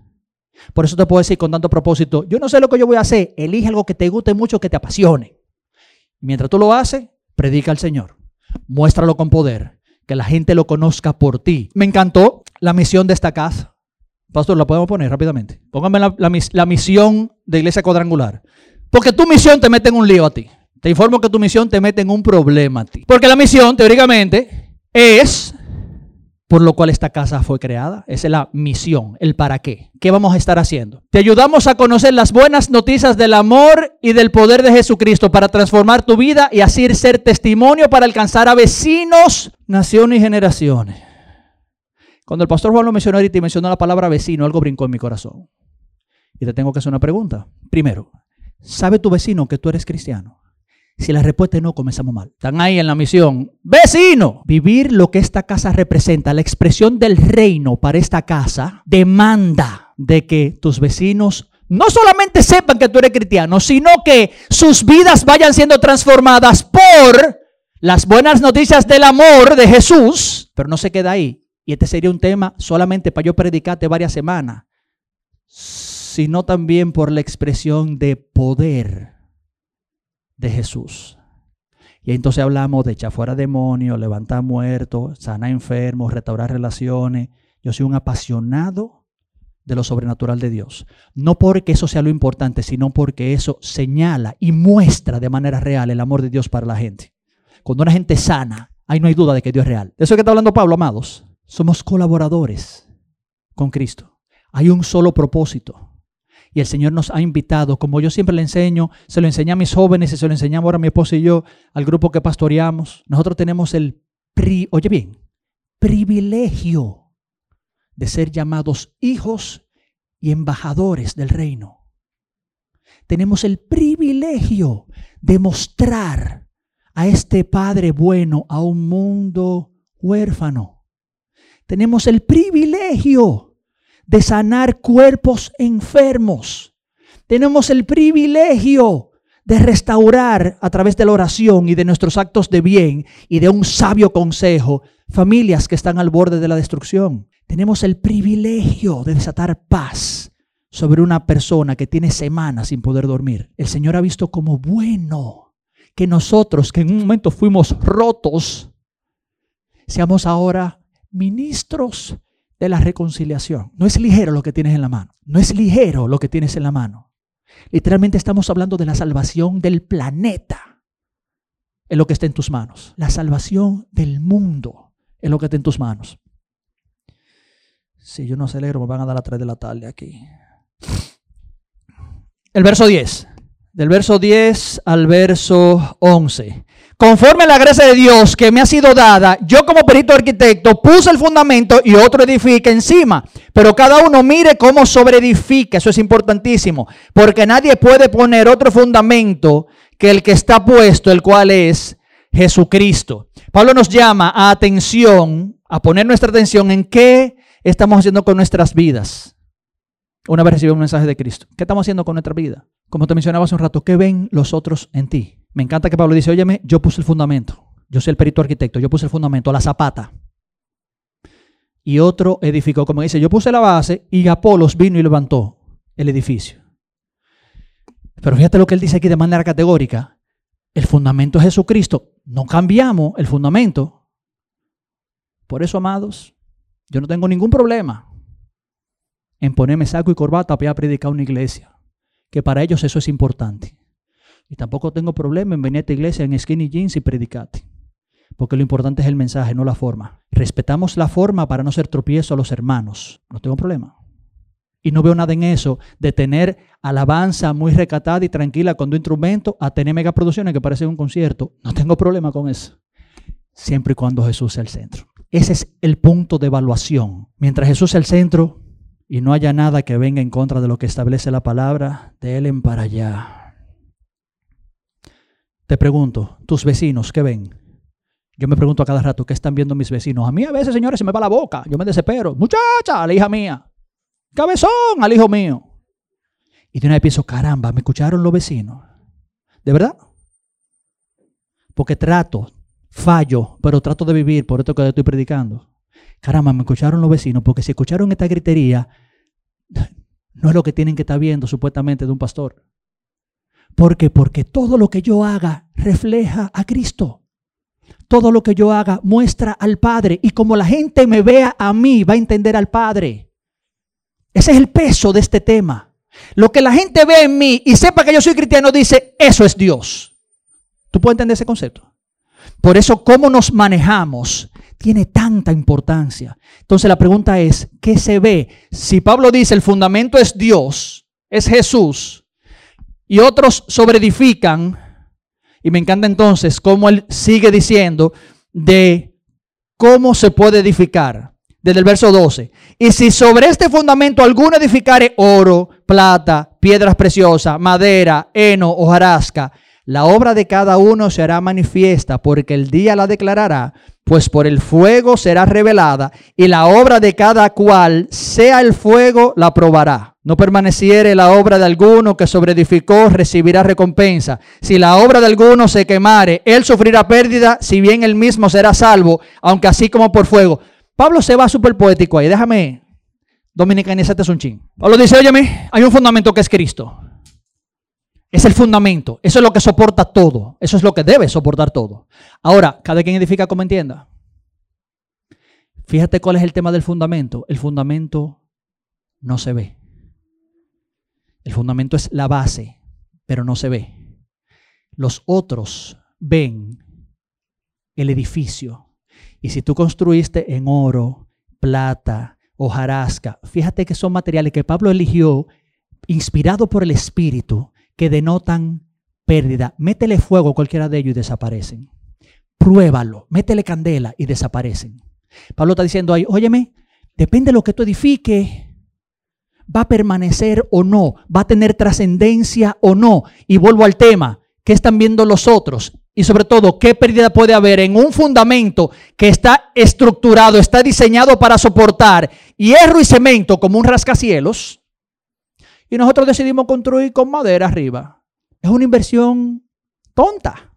Por eso te puedo decir con tanto propósito, yo no sé lo que yo voy a hacer, elige algo que te guste mucho, que te apasione. Mientras tú lo haces, predica al Señor, muéstralo con poder, que la gente lo conozca por ti. Me encantó la misión de esta casa. Pastor, la podemos poner rápidamente. Póngame la, misión de iglesia cuadrangular. Porque tu misión te mete en un lío a ti. Te informo que tu misión te mete en un problema a ti. Porque la misión, teóricamente, es por lo cual esta casa fue creada. Esa es la misión, el para qué. ¿Qué vamos a estar haciendo? Te ayudamos a conocer las buenas noticias del amor y del poder de Jesucristo para transformar tu vida y así ser testimonio para alcanzar a vecinos, naciones y generaciones. Cuando el pastor Juan lo mencionó ahorita y mencionó la palabra vecino, algo brincó en mi corazón. Y te tengo que hacer una pregunta. Primero, ¿sabe tu vecino que tú eres cristiano? Si la respuesta es no, comenzamos mal. Están ahí en la misión. Vecino. Vivir lo que esta casa representa, la expresión del reino para esta casa, demanda de que tus vecinos no solamente sepan que tú eres cristiano, sino que sus vidas vayan siendo transformadas por las buenas noticias del amor de Jesús. Pero no se queda ahí. Y este sería un tema solamente para yo predicarte varias semanas, sino también por la expresión de poder de Jesús. Y entonces hablamos de echar fuera demonios, levantar muertos, sanar enfermos, restaurar relaciones. Yo soy un apasionado de lo sobrenatural de Dios. No porque eso sea lo importante, sino porque eso señala y muestra de manera real el amor de Dios para la gente. Cuando una gente sana, ahí no hay duda de que Dios es real. De eso que está hablando Pablo, amados. Somos colaboradores con Cristo. Hay un solo propósito. Y el Señor nos ha invitado, como yo siempre le enseño, se lo enseñé a mis jóvenes y se lo enseñamos ahora a mi esposa y yo, al grupo que pastoreamos. Nosotros tenemos el, oye bien, privilegio de ser llamados hijos y embajadores del reino. Tenemos el privilegio de mostrar a este Padre bueno a un mundo huérfano. Tenemos el privilegio de sanar cuerpos enfermos. Tenemos el privilegio de restaurar a través de la oración y de nuestros actos de bien y de un sabio consejo familias que están al borde de la destrucción. Tenemos el privilegio de desatar paz sobre una persona que tiene semanas sin poder dormir. El Señor ha visto como bueno que nosotros, que en un momento fuimos rotos, seamos ahora ministros de la reconciliación. No es ligero lo que tienes en la mano. No es ligero lo que tienes en la mano. Literalmente estamos hablando de la salvación del planeta. Es lo que está en tus manos. La salvación del mundo es lo que está en tus manos. Si yo no acelero, me van a dar a 3 de la tarde aquí. El verso 10. Del verso 10 al verso 11. Conforme a la gracia de Dios que me ha sido dada, yo como perito arquitecto puse el fundamento y otro edifica encima. Pero cada uno mire cómo sobreedifica. Eso es importantísimo. Porque nadie puede poner otro fundamento que el que está puesto, el cual es Jesucristo. Pablo nos llama a atención, a poner nuestra atención en qué estamos haciendo con nuestras vidas. Una vez recibimos un mensaje de Cristo. ¿Qué estamos haciendo con nuestra vida? Como te mencionaba hace un rato, ¿qué ven los otros en ti? Me encanta que Pablo dice, óyeme, yo puse el fundamento. Yo soy el perito arquitecto, yo puse el fundamento, la zapata. Y otro edificó, como dice, yo puse la base y Apolos vino y levantó el edificio. Pero fíjate lo que él dice aquí de manera categórica. El fundamento es Jesucristo. No cambiamos el fundamento. Por eso, amados, yo no tengo ningún problema en ponerme saco y corbata para predicar una iglesia. Que para ellos eso es importante. Y tampoco tengo problema en venir a esta iglesia en skinny jeans y predicarte. Porque lo importante es el mensaje, no la forma. Respetamos la forma para no ser tropiezo a los hermanos. No tengo problema. Y no veo nada en eso de tener alabanza muy recatada y tranquila con tu instrumento a tener megaproducciones que parecen un concierto. No tengo problema con eso. Siempre y cuando Jesús sea el centro. Ese es el punto de evaluación. Mientras Jesús sea el centro y no haya nada que venga en contra de lo que establece la palabra, de él en para allá. Te pregunto, tus vecinos, ¿qué ven? Yo me pregunto a cada rato, ¿qué están viendo mis vecinos? A mí a veces, señores, se me va la boca. Yo me desespero. Muchacha, a la hija mía. Cabezón, al hijo mío. Y de una vez pienso, caramba, me escucharon los vecinos. ¿De verdad? Porque trato, fallo, pero trato de vivir por esto que estoy predicando. Caramba, me escucharon los vecinos, porque si escucharon esta gritería, no es lo que tienen que estar viendo supuestamente de un pastor. ¿Por qué? Porque todo lo que yo haga refleja a Cristo. Todo lo que yo haga muestra al Padre. Y como la gente me vea a mí, va a entender al Padre. Ese es el peso de este tema. Lo que la gente ve en mí y sepa que yo soy cristiano dice, eso es Dios. ¿Tú puedes entender ese concepto? Por eso, cómo nos manejamos tiene tanta importancia. Entonces la pregunta es, ¿qué se ve? Si Pablo dice el fundamento es Dios, es Jesús, y otros sobreedifican. Y me encanta entonces cómo él sigue diciendo de cómo se puede edificar. Desde el verso 12. Y si sobre este fundamento alguno edificare oro, plata, piedras preciosas, madera, heno, hojarasca, La obra de cada uno será manifiesta porque el día la declarará, pues por el fuego será revelada y la obra de cada cual, sea el fuego, la probará. No permaneciere la obra de alguno que sobreedificó, recibirá recompensa. Si la obra de alguno se quemare, él sufrirá pérdida, si bien él mismo será salvo, aunque así como por fuego. Pablo se va súper poético ahí. Déjame dominicanizarte un ching. Pablo dice, óyeme, hay un fundamento que es Cristo. Es el fundamento. Eso es lo que soporta todo. Eso es lo que debe soportar todo. Ahora, cada quien edifica como entienda. Fíjate cuál es el tema del fundamento. El fundamento no se ve. El fundamento es la base, pero no se ve. Los otros ven el edificio. Y si tú construiste en oro, plata, hojarasca, fíjate que son materiales que Pablo eligió inspirado por el Espíritu que denotan pérdida. Métele fuego a cualquiera de ellos y desaparecen. Pruébalo, métele candela y desaparecen. Pablo está diciendo ahí, óyeme, depende de lo que tú edifiques, va a permanecer o no, va a tener trascendencia o no. Y vuelvo al tema, ¿qué están viendo los otros? Y sobre todo, ¿qué pérdida puede haber en un fundamento que está estructurado, está diseñado para soportar hierro y cemento como un rascacielos? y nosotros decidimos construir con madera arriba. Es una inversión tonta.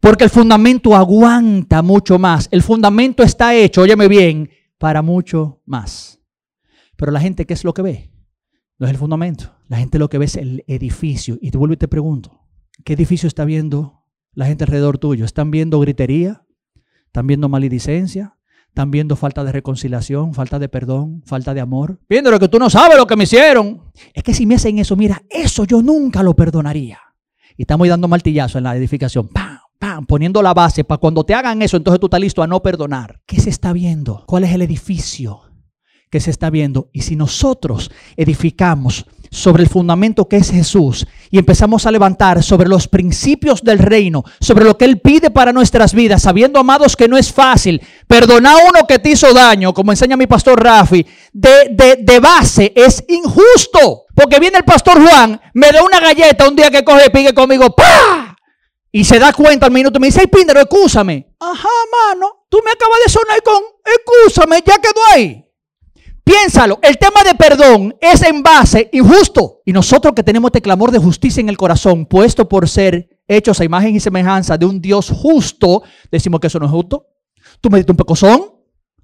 Porque el fundamento aguanta mucho más. El fundamento está hecho, óyeme bien, para mucho más. Pero la gente, ¿qué es lo que ve? No es el fundamento. La gente lo que ve es el edificio. Y te vuelvo y te pregunto, ¿qué edificio está viendo la gente alrededor tuyo? ¿Están viendo gritería? ¿Están viendo maledicencia? Están viendo falta de reconciliación, falta de perdón, falta de amor. Viendo lo que tú no sabes lo que me hicieron. Es que si me hacen eso, mira, eso yo nunca lo perdonaría. Y estamos dando martillazo en la edificación. ¡Pam! ¡Pam! Poniendo la base para cuando te hagan eso, entonces tú estás listo a no perdonar. ¿Qué se está viendo? ¿Cuál es el edificio que se está viendo? Y si nosotros edificamos sobre el fundamento que es Jesús y empezamos a levantar sobre los principios del reino, sobre lo que Él pide para nuestras vidas, sabiendo, amados, que no es fácil. Perdonar a uno que te hizo daño, como enseña mi pastor Rafi, de, de, base es injusto. Porque viene el pastor Juan, me da una galleta un día que coge pique conmigo, ¡pa! Y se da cuenta al minuto y me dice, ay, Píndaro, excúsame. Ajá, mano, tú me acabas de sonar con, excúsame, ya quedó ahí. Piénsalo, el tema de perdón es en base injusto. Y nosotros que tenemos este clamor de justicia en el corazón, puesto por ser hechos a imagen y semejanza de un Dios justo, decimos que eso no es justo. Tú me diste un pecozón.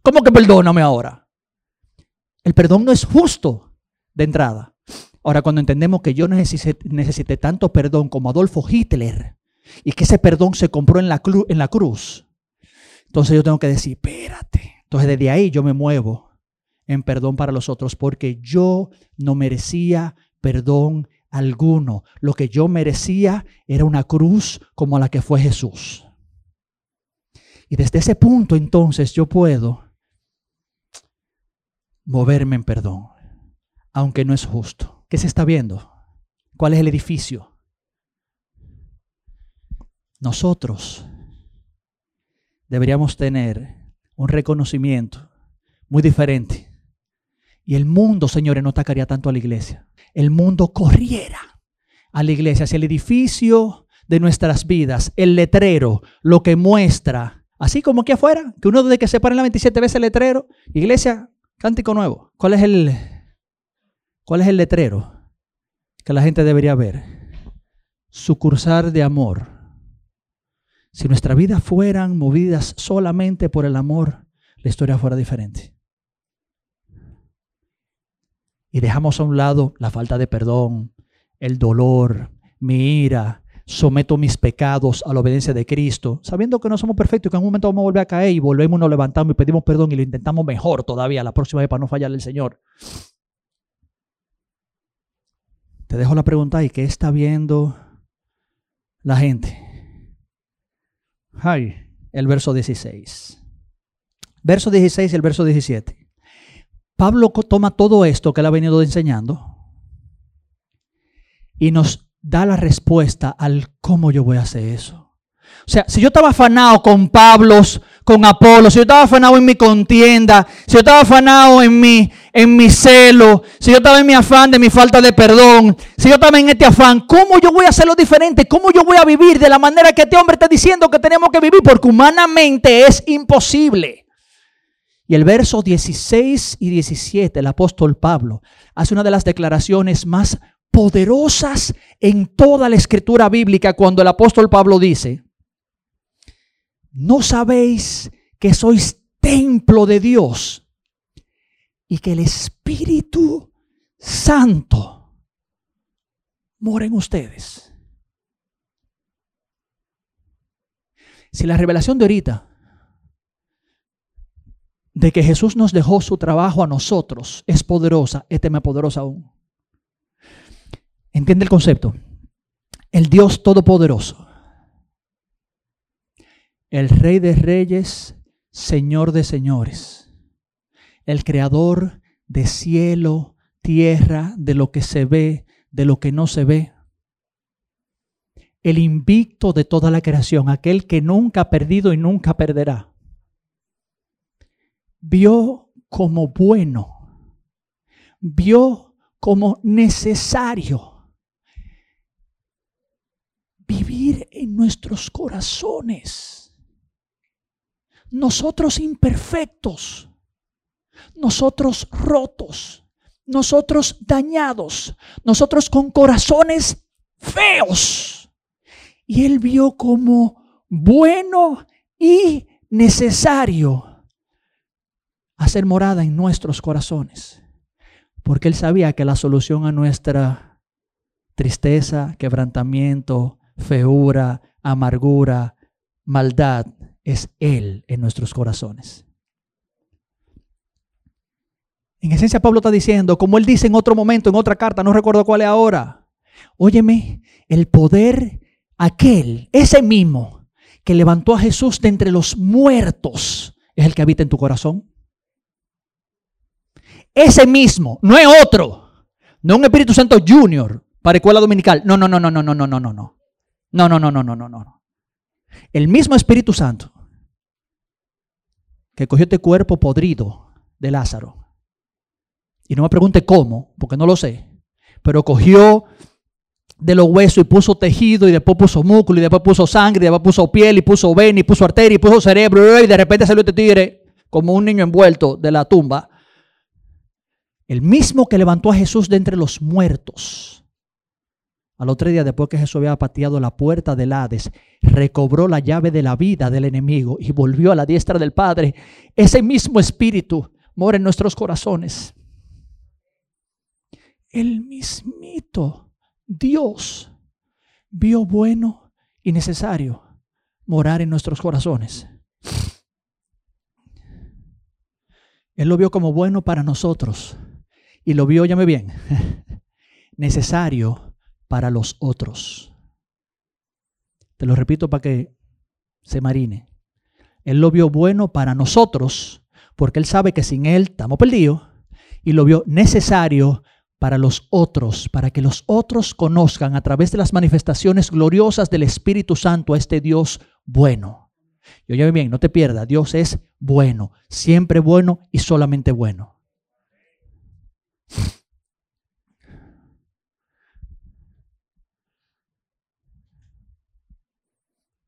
¿Cómo que perdóname ahora? El perdón no es justo de entrada. Ahora, cuando entendemos que yo necesité, tanto perdón como Adolfo Hitler y que ese perdón se compró en la, en la cruz, entonces yo tengo que decir, espérate. Entonces desde ahí yo me muevo en perdón para los otros, porque yo no merecía perdón alguno. Lo que yo merecía era una cruz como la que fue Jesús. Y desde ese punto entonces yo puedo moverme en perdón, aunque no es justo. ¿Qué se está viendo? ¿Cuál es el edificio? Nosotros deberíamos tener un reconocimiento muy diferente y el mundo, señores, no atacaría tanto a la iglesia. El mundo corriera a la iglesia, hacia el edificio de nuestras vidas, el letrero, lo que muestra, así como aquí afuera, que uno de que se la 27 veces el letrero, iglesia, cántico nuevo. ¿Cuál es el, cuál es el letrero que la gente debería ver? Sucursar de amor. Si nuestras vidas fueran movidas solamente por el amor, la historia fuera diferente y dejamos a un lado la falta de perdón, el dolor, mi ira, someto mis pecados a la obediencia de Cristo, sabiendo que no somos perfectos y que en un momento vamos a volver a caer y volvemos, nos levantamos y pedimos perdón y lo intentamos mejor todavía la próxima vez para no fallarle al Señor. Te dejo la pregunta y ¿qué está viendo la gente? Ay, el verso 16. Verso 16 y el verso 17. Pablo toma todo esto que él ha venido enseñando y nos da la respuesta al cómo yo voy a hacer eso. O sea, si yo estaba afanado con Pablos, con Apolo, si yo estaba afanado en mi contienda, si yo estaba afanado en mi, en mi celo, si yo estaba en mi afán de mi falta de perdón, si yo estaba en este afán, ¿cómo yo voy a hacerlo diferente? ¿Cómo yo voy a vivir de la manera que este hombre está diciendo que tenemos que vivir? Porque humanamente es imposible. Y el verso 16 y 17, el apóstol Pablo hace una de las declaraciones más poderosas en toda la escritura bíblica cuando el apóstol Pablo dice, ¿no sabéis que sois templo de Dios y que el Espíritu Santo mora en ustedes? Si la revelación de ahorita de que Jesús nos dejó su trabajo a nosotros es poderosa, este me poderosa aún. ¿Entiende el concepto? El Dios Todopoderoso, el Rey de Reyes, Señor de Señores, el Creador de cielo, tierra, de lo que se ve, de lo que no se ve, el invicto de toda la creación, aquel que nunca ha perdido y nunca perderá vio como bueno, vio como necesario vivir en nuestros corazones. Nosotros imperfectos, nosotros rotos, nosotros dañados, nosotros con corazones feos. Y él vio como bueno y necesario hacer morada en nuestros corazones. Porque Él sabía que la solución a nuestra tristeza, quebrantamiento, feura, amargura, maldad, es Él en nuestros corazones. En esencia Pablo está diciendo, como él dice en otro momento, en otra carta, no recuerdo cuál es ahora, óyeme, el poder aquel, ese mismo que levantó a Jesús de entre los muertos, es el que habita en tu corazón. Ese mismo, no es otro. No un Espíritu Santo Junior para escuela dominical. No, no, no, no, no, no, no, no, no. No, no, no, no, no, no, no. El mismo Espíritu Santo que cogió este cuerpo podrido de Lázaro. Y no me pregunte cómo, porque no lo sé. Pero cogió de los huesos y puso tejido y después puso músculo y después puso sangre y después puso piel y puso vena y puso arteria y puso cerebro y de repente salió este tigre como un niño envuelto de la tumba el mismo que levantó a Jesús de entre los muertos. Al otro día, después que Jesús había pateado la puerta del Hades, recobró la llave de la vida del enemigo y volvió a la diestra del Padre. Ese mismo espíritu mora en nuestros corazones. El mismito Dios vio bueno y necesario morar en nuestros corazones. Él lo vio como bueno para nosotros y lo vio, llame bien, necesario para los otros. Te lo repito para que se marine. Él lo vio bueno para nosotros, porque él sabe que sin él estamos perdidos, y lo vio necesario para los otros, para que los otros conozcan a través de las manifestaciones gloriosas del Espíritu Santo a este Dios bueno. Y oye bien, no te pierdas, Dios es bueno, siempre bueno y solamente bueno.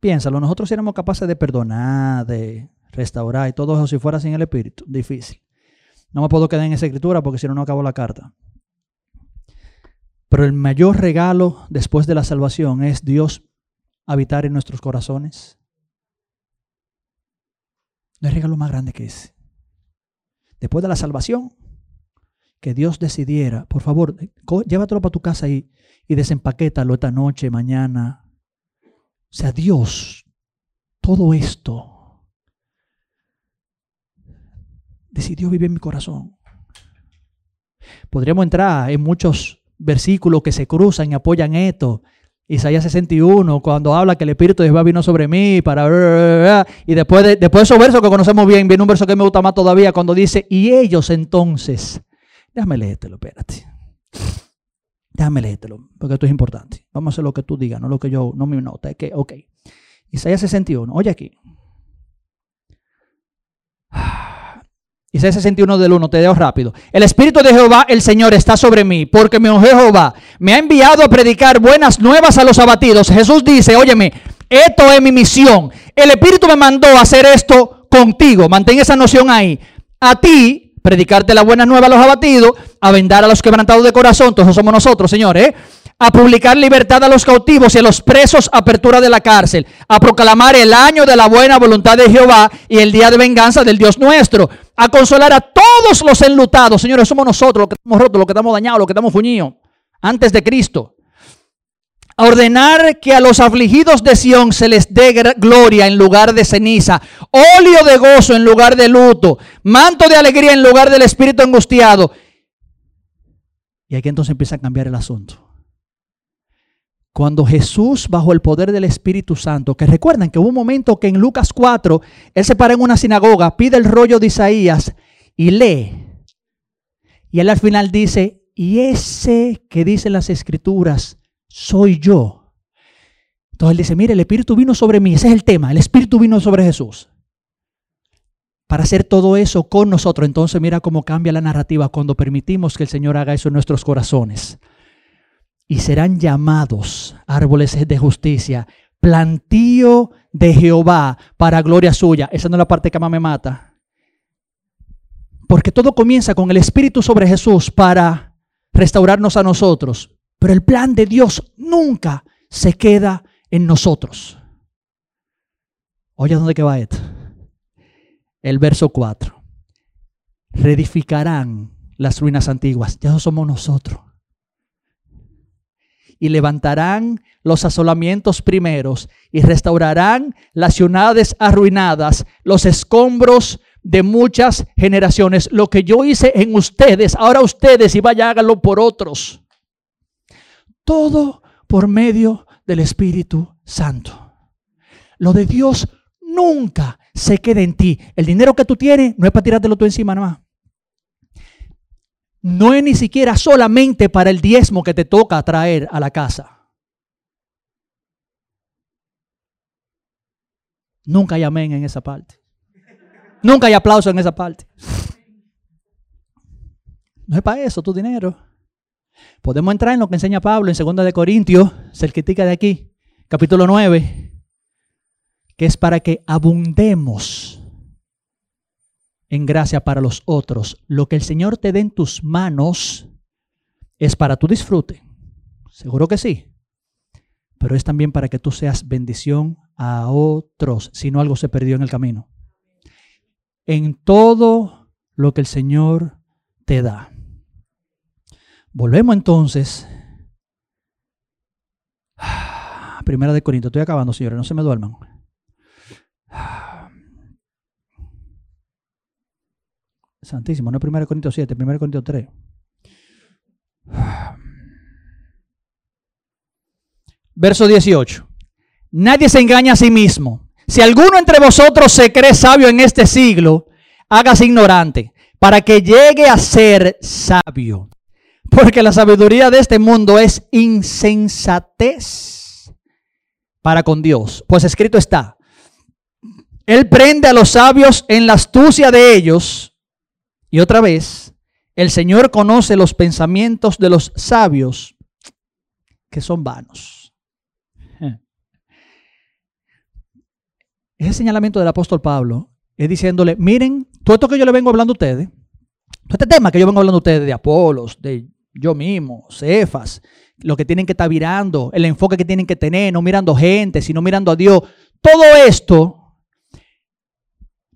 Piénsalo, nosotros éramos capaces de perdonar, de restaurar y todo eso si fuera sin el Espíritu. Difícil. No me puedo quedar en esa escritura porque si no, no acabo la carta. Pero el mayor regalo después de la salvación es Dios habitar en nuestros corazones. No hay regalo más grande que ese. Después de la salvación, que Dios decidiera, por favor, llévatelo para tu casa y, y desempaquétalo esta noche, mañana, o sea, Dios, todo esto decidió vivir en mi corazón. Podríamos entrar en muchos versículos que se cruzan y apoyan esto. Isaías 61, cuando habla que el Espíritu de Jehová vino sobre mí para... Y después de, después de esos versos que conocemos bien, viene un verso que me gusta más todavía cuando dice, y ellos entonces... Déjame leértelo, espérate. Déjame leértelo, porque esto es importante. Vamos a hacer lo que tú digas, no lo que yo, no me nota. Es que, ok. Isaías 61, oye aquí. Isaías 61 del 1, te dejo rápido. El Espíritu de Jehová, el Señor, está sobre mí, porque ungió Jehová. Me ha enviado a predicar buenas nuevas a los abatidos. Jesús dice, óyeme, esto es mi misión. El Espíritu me mandó a hacer esto contigo. Mantén esa noción ahí. A ti, predicarte la buena nueva a los abatidos, a vendar a los quebrantados de corazón, todos somos nosotros, señores. ¿eh? a publicar libertad a los cautivos y a los presos, apertura de la cárcel, a proclamar el año de la buena voluntad de Jehová y el día de venganza del Dios nuestro, a consolar a todos los enlutados. Señores, somos nosotros los que estamos rotos, los que estamos dañados, los que estamos fuñidos, antes de Cristo. A ordenar que a los afligidos de Sión se les dé gloria en lugar de ceniza, óleo de gozo en lugar de luto, manto de alegría en lugar del espíritu angustiado. Y aquí entonces empieza a cambiar el asunto. Cuando Jesús, bajo el poder del Espíritu Santo, que recuerden que hubo un momento que en Lucas 4, Él se para en una sinagoga, pide el rollo de Isaías y lee. Y Él al final dice, y ese que dice las escrituras, soy yo. Entonces Él dice, mire, el Espíritu vino sobre mí, ese es el tema, el Espíritu vino sobre Jesús. Para hacer todo eso con nosotros, entonces mira cómo cambia la narrativa cuando permitimos que el Señor haga eso en nuestros corazones y serán llamados árboles de justicia, plantío de Jehová para gloria suya. Esa no es la parte que más me mata. Porque todo comienza con el Espíritu sobre Jesús para restaurarnos a nosotros. Pero el plan de Dios nunca se queda en nosotros. Oye, ¿dónde que va esto? El verso 4. Reedificarán las ruinas antiguas. Ya no somos nosotros y levantarán los asolamientos primeros y restaurarán las ciudades arruinadas, los escombros de muchas generaciones. Lo que yo hice en ustedes, ahora ustedes y vaya háganlo por otros. Todo por medio del Espíritu Santo. Lo de Dios nunca se queda en ti. El dinero que tú tienes no es para tirártelo tú encima nada más no es ni siquiera solamente para el diezmo que te toca traer a la casa. Nunca hay amén en esa parte. Nunca hay aplauso en esa parte. No es para eso tu dinero. Podemos entrar en lo que enseña Pablo en 2 de Corintios, cerquitica de aquí, capítulo 9, que es para que abundemos en gracia para los otros. Lo que el Señor te dé en tus manos es para tu disfrute. Seguro que sí. Pero es también para que tú seas bendición a otros, si no algo se perdió en el camino. En todo lo que el Señor te da. Volvemos entonces. Primera de Corinto. Estoy acabando, señores. No se me duerman. Santísimo, no es 1 Corintios 7, 1 Corintios 3. Verso 18. Nadie se engaña a sí mismo. Si alguno entre vosotros se cree sabio en este siglo, hágase ignorante, para que llegue a ser sabio. Porque la sabiduría de este mundo es insensatez para con Dios. Pues escrito está, Él prende a los sabios en la astucia de ellos y otra vez, el Señor conoce los pensamientos de los sabios que son vanos. Ese señalamiento del apóstol Pablo es diciéndole, miren, todo esto que yo le vengo hablando a ustedes, todo este tema que yo vengo hablando a ustedes de Apolos, de yo mismo, Cefas, lo que tienen que estar virando, el enfoque que tienen que tener, no mirando gente, sino mirando a Dios, todo esto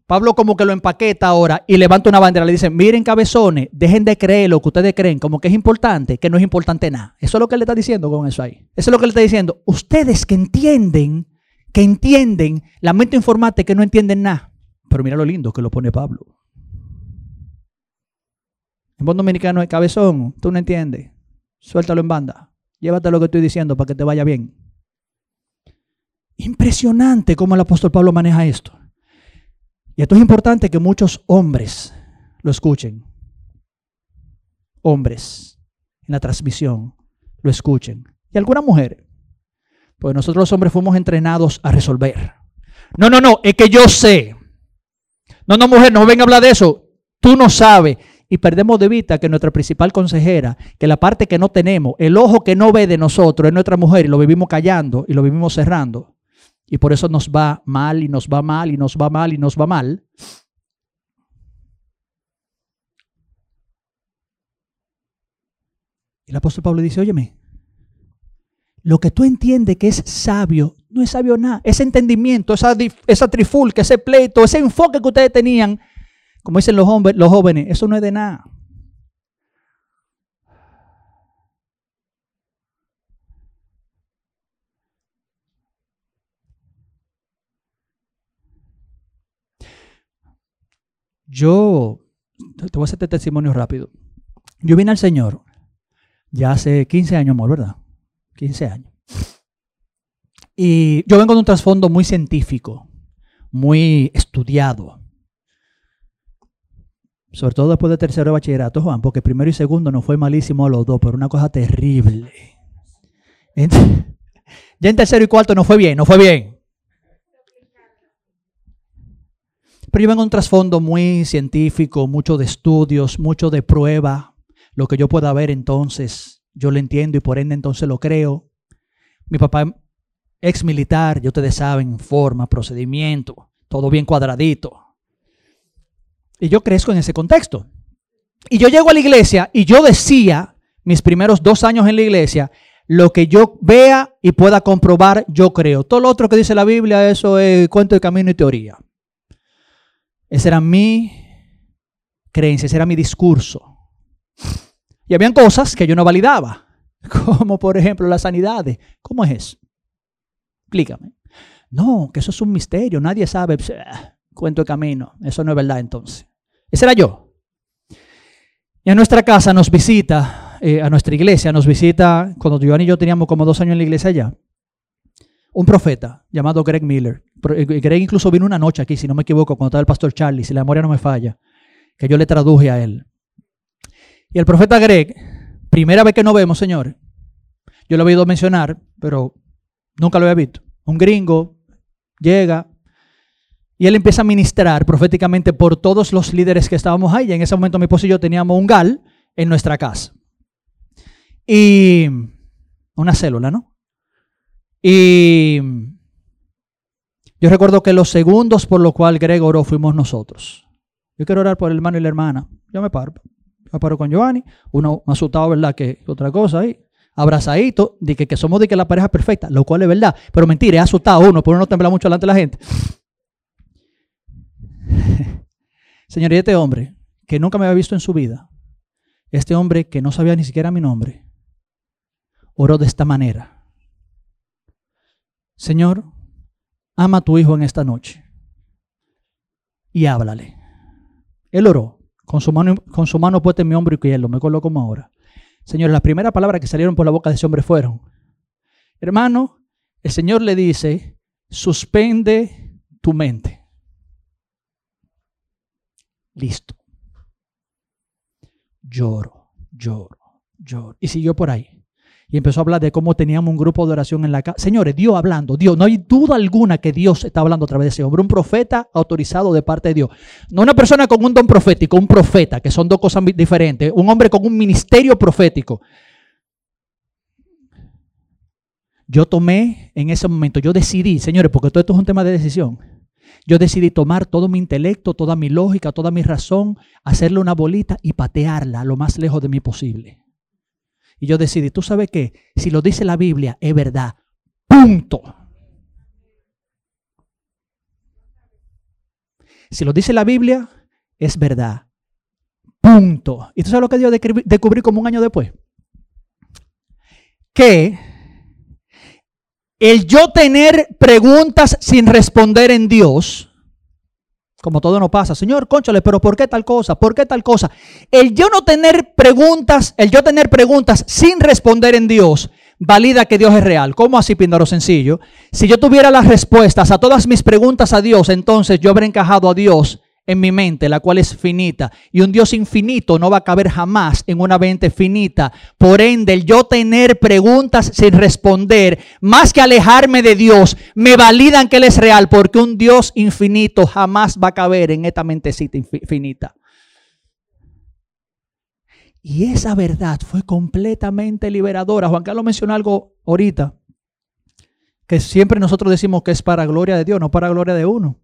Pablo como que lo empaqueta ahora y levanta una bandera. Le dice, miren cabezones, dejen de creer lo que ustedes creen como que es importante, que no es importante nada. Eso es lo que él está diciendo con eso ahí. Eso es lo que él está diciendo. Ustedes que entienden, que entienden la mente informática que no entienden nada. Pero mira lo lindo que lo pone Pablo. En buen dominicano es cabezón, tú no entiendes. Suéltalo en banda. Llévate lo que estoy diciendo para que te vaya bien. Impresionante cómo el apóstol Pablo maneja esto. Y esto es importante que muchos hombres lo escuchen. Hombres en la transmisión lo escuchen. Y alguna mujer. Pues nosotros los hombres fuimos entrenados a resolver. No, no, no, es que yo sé. No, no, mujer, no venga a hablar de eso. Tú no sabes. Y perdemos de vista que nuestra principal consejera, que la parte que no tenemos, el ojo que no ve de nosotros es nuestra mujer y lo vivimos callando y lo vivimos cerrando. Y por eso nos va mal y nos va mal y nos va mal y nos va mal. El apóstol Pablo dice, óyeme, lo que tú entiendes que es sabio, no es sabio nada. Ese entendimiento, esa, esa trifulca, ese pleito, ese enfoque que ustedes tenían, como dicen los, hombres, los jóvenes, eso no es de nada. Yo, te voy a hacer este testimonio rápido. Yo vine al Señor ya hace 15 años, amor, ¿verdad? 15 años. Y yo vengo de un trasfondo muy científico, muy estudiado. Sobre todo después de tercero de bachillerato, Juan, porque primero y segundo no fue malísimo a los dos, pero una cosa terrible. Ya en tercero y cuarto no fue bien, no fue bien. Pero yo vengo un trasfondo muy científico, mucho de estudios, mucho de prueba, lo que yo pueda ver entonces, yo lo entiendo y por ende entonces lo creo. Mi papá ex militar, ya ustedes saben, forma, procedimiento, todo bien cuadradito. Y yo crezco en ese contexto. Y yo llego a la iglesia y yo decía, mis primeros dos años en la iglesia, lo que yo vea y pueda comprobar, yo creo. Todo lo otro que dice la Biblia, eso es cuento de camino y teoría. Esa era mi creencia, ese era mi discurso. Y habían cosas que yo no validaba, como por ejemplo las sanidades. ¿Cómo es eso? Explícame. No, que eso es un misterio, nadie sabe. Cuento de camino, eso no es verdad entonces. Ese era yo. Y a nuestra casa nos visita, eh, a nuestra iglesia nos visita, cuando Joan y yo teníamos como dos años en la iglesia allá, un profeta llamado Greg Miller. Eh, Greg incluso vino una noche aquí, si no me equivoco, cuando estaba el pastor Charlie, si la memoria no me falla, que yo le traduje a él. Y el profeta Greg, primera vez que nos vemos, señores, yo lo he oído mencionar, pero nunca lo había visto. Un gringo llega y él empieza a ministrar proféticamente por todos los líderes que estábamos ahí. En ese momento mi esposo y yo teníamos un gal en nuestra casa. Y una célula, ¿no? Y yo recuerdo que los segundos por los cuales Greg fuimos nosotros. Yo quiero orar por el hermano y la hermana. Yo me paro. Me paro con Giovanni, uno más asustado, ¿verdad? Que otra cosa ahí. Abrazadito, de que, que somos de que la pareja perfecta, lo cual es verdad. Pero mentira, es asustado uno, por uno tembla mucho delante de la gente. Señor, y este hombre, que nunca me había visto en su vida, este hombre que no sabía ni siquiera mi nombre, oró de esta manera. Señor, ama a tu hijo en esta noche y háblale. Él oró con su mano, con su mano puesta en mi hombro y lo me coloco como ahora. Señor, las primeras palabras que salieron por la boca de ese hombre fueron, hermano, el Señor le dice, suspende tu mente. Listo. Lloro, lloro, lloro. Y siguió por ahí y empezó a hablar de cómo teníamos un grupo de oración en la casa. Señores, Dios hablando, Dios, no hay duda alguna que Dios está hablando a través de ese hombre, un profeta autorizado de parte de Dios. No una persona con un don profético, un profeta, que son dos cosas diferentes, un hombre con un ministerio profético. Yo tomé en ese momento, yo decidí, señores, porque todo esto es un tema de decisión. Yo decidí tomar todo mi intelecto, toda mi lógica, toda mi razón, hacerle una bolita y patearla lo más lejos de mí posible. Y yo decidí, ¿tú sabes qué? Si lo dice la Biblia, es verdad. Punto. Si lo dice la Biblia, es verdad. Punto. ¿Y tú sabes lo que yo descubrí como un año después? Que el yo tener preguntas sin responder en Dios como todo no pasa, Señor, conchale, pero ¿por qué tal cosa? ¿Por qué tal cosa? El yo no tener preguntas, el yo tener preguntas sin responder en Dios, valida que Dios es real. ¿Cómo así, Píndaro Sencillo? Si yo tuviera las respuestas a todas mis preguntas a Dios, entonces yo habría encajado a Dios en mi mente, la cual es finita. Y un Dios infinito no va a caber jamás en una mente finita. Por ende, el yo tener preguntas sin responder, más que alejarme de Dios, me validan que Él es real, porque un Dios infinito jamás va a caber en esta mentecita infinita. Y esa verdad fue completamente liberadora. Juan Carlos mencionó algo ahorita, que siempre nosotros decimos que es para gloria de Dios, no para gloria de uno.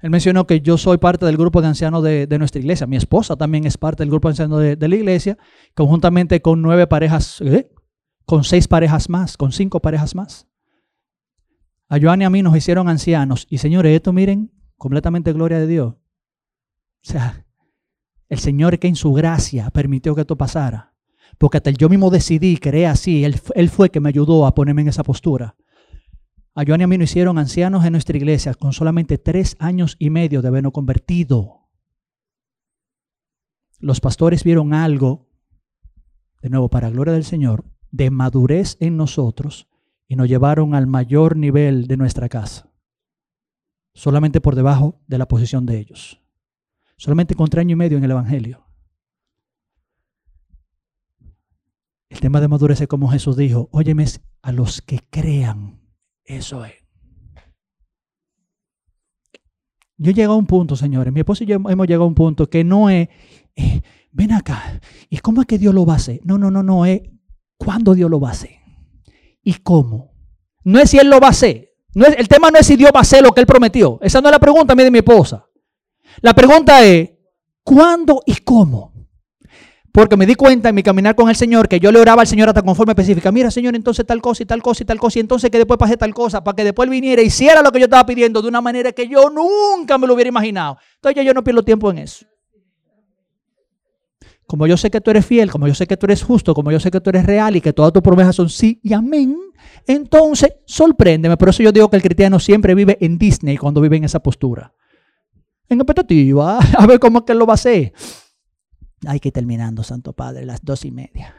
Él mencionó que yo soy parte del grupo de ancianos de, nuestra iglesia. Mi esposa también es parte del grupo de ancianos de, la iglesia, conjuntamente con nueve parejas, ¿eh? con seis parejas más, con cinco parejas más. A Joan y a mí nos hicieron ancianos. Y señores, esto miren, completamente gloria de Dios. O sea, el Señor que en su gracia permitió que esto pasara. Porque hasta yo mismo decidí, creé así. Él, él fue que me ayudó a ponerme en esa postura. A Joan y a mí nos hicieron ancianos en nuestra iglesia con solamente tres años y medio de habernos convertido. Los pastores vieron algo, de nuevo, para gloria del Señor, de madurez en nosotros y nos llevaron al mayor nivel de nuestra casa. Solamente por debajo de la posición de ellos. Solamente con tres años y medio en el Evangelio. El tema de madurez es como Jesús dijo, óyeme, a los que crean eso es. Yo llego a un punto, señores, mi esposo y yo hemos llegado a un punto que no es, eh, ven acá, ¿y cómo es que Dios lo va a hacer? No, no, no, no, es cuándo Dios lo va a hacer y cómo. No es si Él lo va a hacer. No es, el tema no es si Dios va a hacer lo que Él prometió. Esa no es la pregunta a mí de mi esposa. La pregunta es, ¿cuándo y cómo? Porque me di cuenta en mi caminar con el Señor que yo le oraba al Señor hasta con forma específica. Mira, Señor, entonces tal cosa y tal cosa y tal cosa. Y entonces que después pase tal cosa. Para que después él viniera y hiciera lo que yo estaba pidiendo de una manera que yo nunca me lo hubiera imaginado. Entonces yo no pierdo tiempo en eso. Como yo sé que tú eres fiel, como yo sé que tú eres justo, como yo sé que tú eres real y que todas tus promesas son sí y amén, entonces sorpréndeme. Por eso yo digo que el cristiano siempre vive en Disney cuando vive en esa postura. En expectativa, a ver cómo es que él lo va a hacer. Hay que ir terminando, Santo Padre, las dos y media.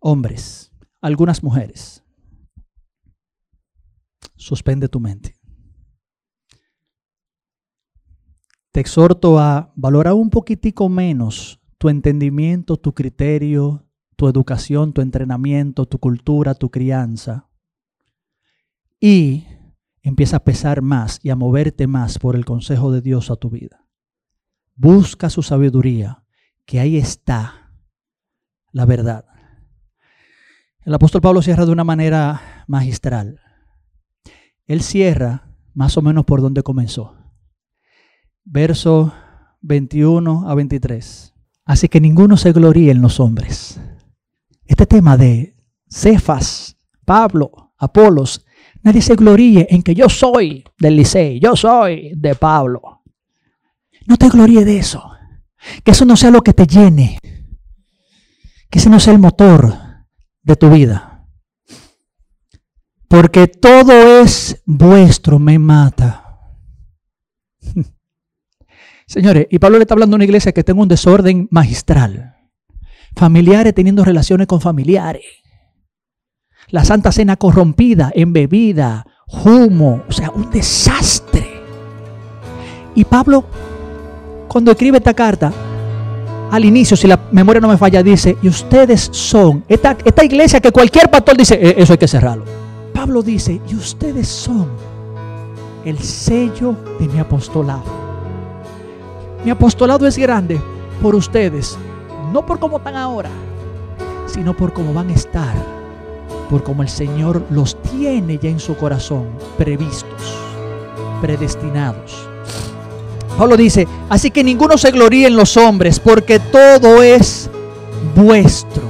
Hombres, algunas mujeres, suspende tu mente. Te exhorto a valorar un poquitico menos tu entendimiento, tu criterio, tu educación, tu entrenamiento, tu cultura, tu crianza. Y empieza a pesar más y a moverte más por el consejo de Dios a tu vida. Busca su sabiduría, que ahí está la verdad. El apóstol Pablo cierra de una manera magistral. Él cierra más o menos por donde comenzó. Verso 21 a 23. Así que ninguno se gloríe en los hombres. Este tema de Cefas, Pablo, Apolos, Nadie se gloríe en que yo soy del Licey, yo soy de Pablo. No te gloríe de eso. Que eso no sea lo que te llene. Que ese no sea el motor de tu vida. Porque todo es vuestro, me mata. Señores, y Pablo le está hablando a una iglesia que tenga un desorden magistral. Familiares teniendo relaciones con familiares la Santa Cena corrompida en bebida, humo, o sea, un desastre. Y Pablo, cuando escribe esta carta, al inicio, si la memoria no me falla, dice, y ustedes son, esta, esta iglesia que cualquier pastor dice, e, eso hay que cerrarlo. Pablo dice, y ustedes son el sello de mi apostolado. Mi apostolado es grande por ustedes, no por cómo están ahora, sino por cómo van a estar por como el Señor los tiene ya en su corazón, previstos, predestinados. Pablo dice, así que ninguno se gloríe en los hombres, porque todo es vuestro.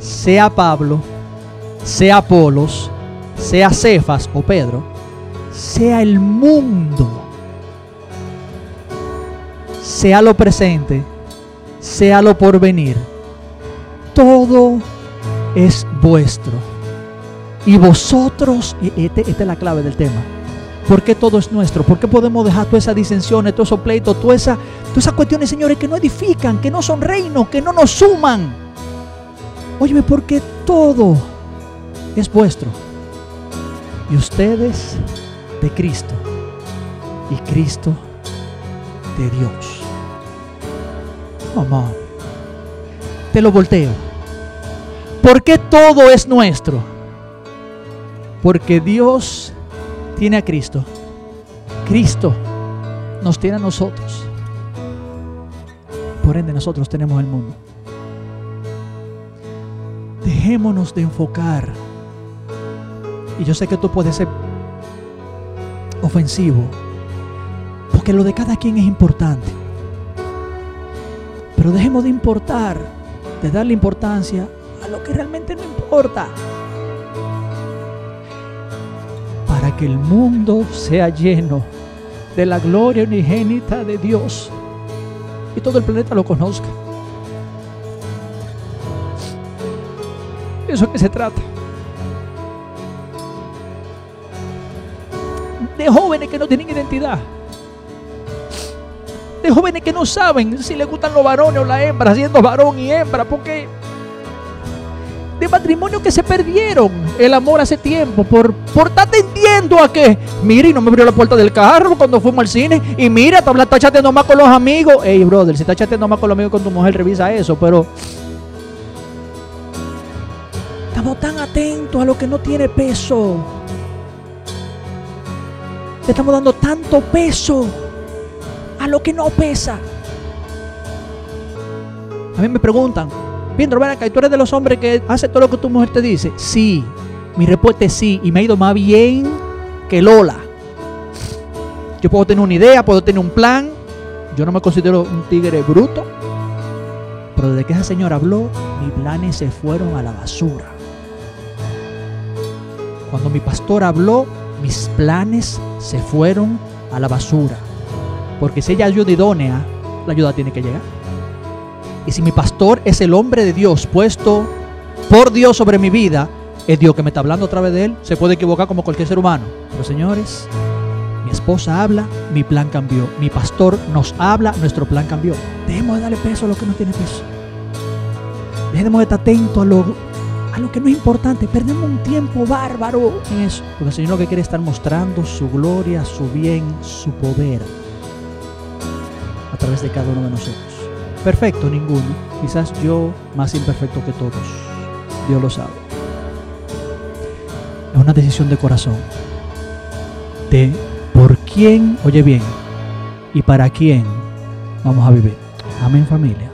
Sea Pablo, sea Apolos, sea Cefas o Pedro, sea el mundo, sea lo presente, sea lo porvenir, todo es vuestro. Y vosotros, este, esta es la clave del tema. ¿Por qué todo es nuestro? ¿Por qué podemos dejar todas esas disensiones, todos esos pleitos, todas esas, todas esas cuestiones, señores, que no edifican, que no son reinos, que no nos suman? Óyeme, porque todo es vuestro. Y ustedes de Cristo. Y Cristo de Dios. Mamá. Te lo volteo. ¿Por qué todo es nuestro? Porque Dios tiene a Cristo. Cristo nos tiene a nosotros. Por ende, nosotros tenemos el mundo. Dejémonos de enfocar. Y yo sé que tú puedes ser ofensivo. Porque lo de cada quien es importante. Pero dejemos de importar, de darle importancia a lo que realmente no importa. Para que el mundo sea lleno de la gloria unigénita de Dios y todo el planeta lo conozca. Eso es que se trata. De jóvenes que no tienen identidad. De jóvenes que no saben si les gustan los varones o la hembra, siendo varón y hembra, porque de matrimonios que se perdieron el amor hace tiempo por, por estar atendiendo a que, mire, y no me abrió la puerta del carro cuando fuimos al cine, y mira, está chateando más con los amigos. Hey, brother, si está chateando más con los amigos con tu mujer, revisa eso, pero estamos tan atentos a lo que no tiene peso. Le estamos dando tanto peso a lo que no pesa. A mí me preguntan, Pedro, ven acá, tú eres de los hombres que hace todo lo que tu mujer te dice. Sí, mi respuesta es sí, y me ha ido más bien que Lola. Yo puedo tener una idea, puedo tener un plan. Yo no me considero un tigre bruto. Pero desde que esa señora habló, mis planes se fueron a la basura. Cuando mi pastor habló, mis planes se fueron a la basura. Porque si ella ayuda idónea, la ayuda tiene que llegar. Y si mi pastor es el hombre de Dios puesto por Dios sobre mi vida, es Dios que me está hablando a través de él. Se puede equivocar como cualquier ser humano. Pero señores, mi esposa habla, mi plan cambió. Mi pastor nos habla, nuestro plan cambió. Dejemos de darle peso a lo que no tiene peso. Dejemos de estar atentos a lo, a lo que no es importante. Perdemos un tiempo bárbaro en eso. Porque el Señor lo que quiere es estar mostrando su gloria, su bien, su poder a través de cada uno de nosotros. Perfecto, ninguno. Quizás yo más imperfecto que todos. Dios lo sabe. Es una decisión de corazón. De por quién, oye bien, y para quién vamos a vivir. Amén familia.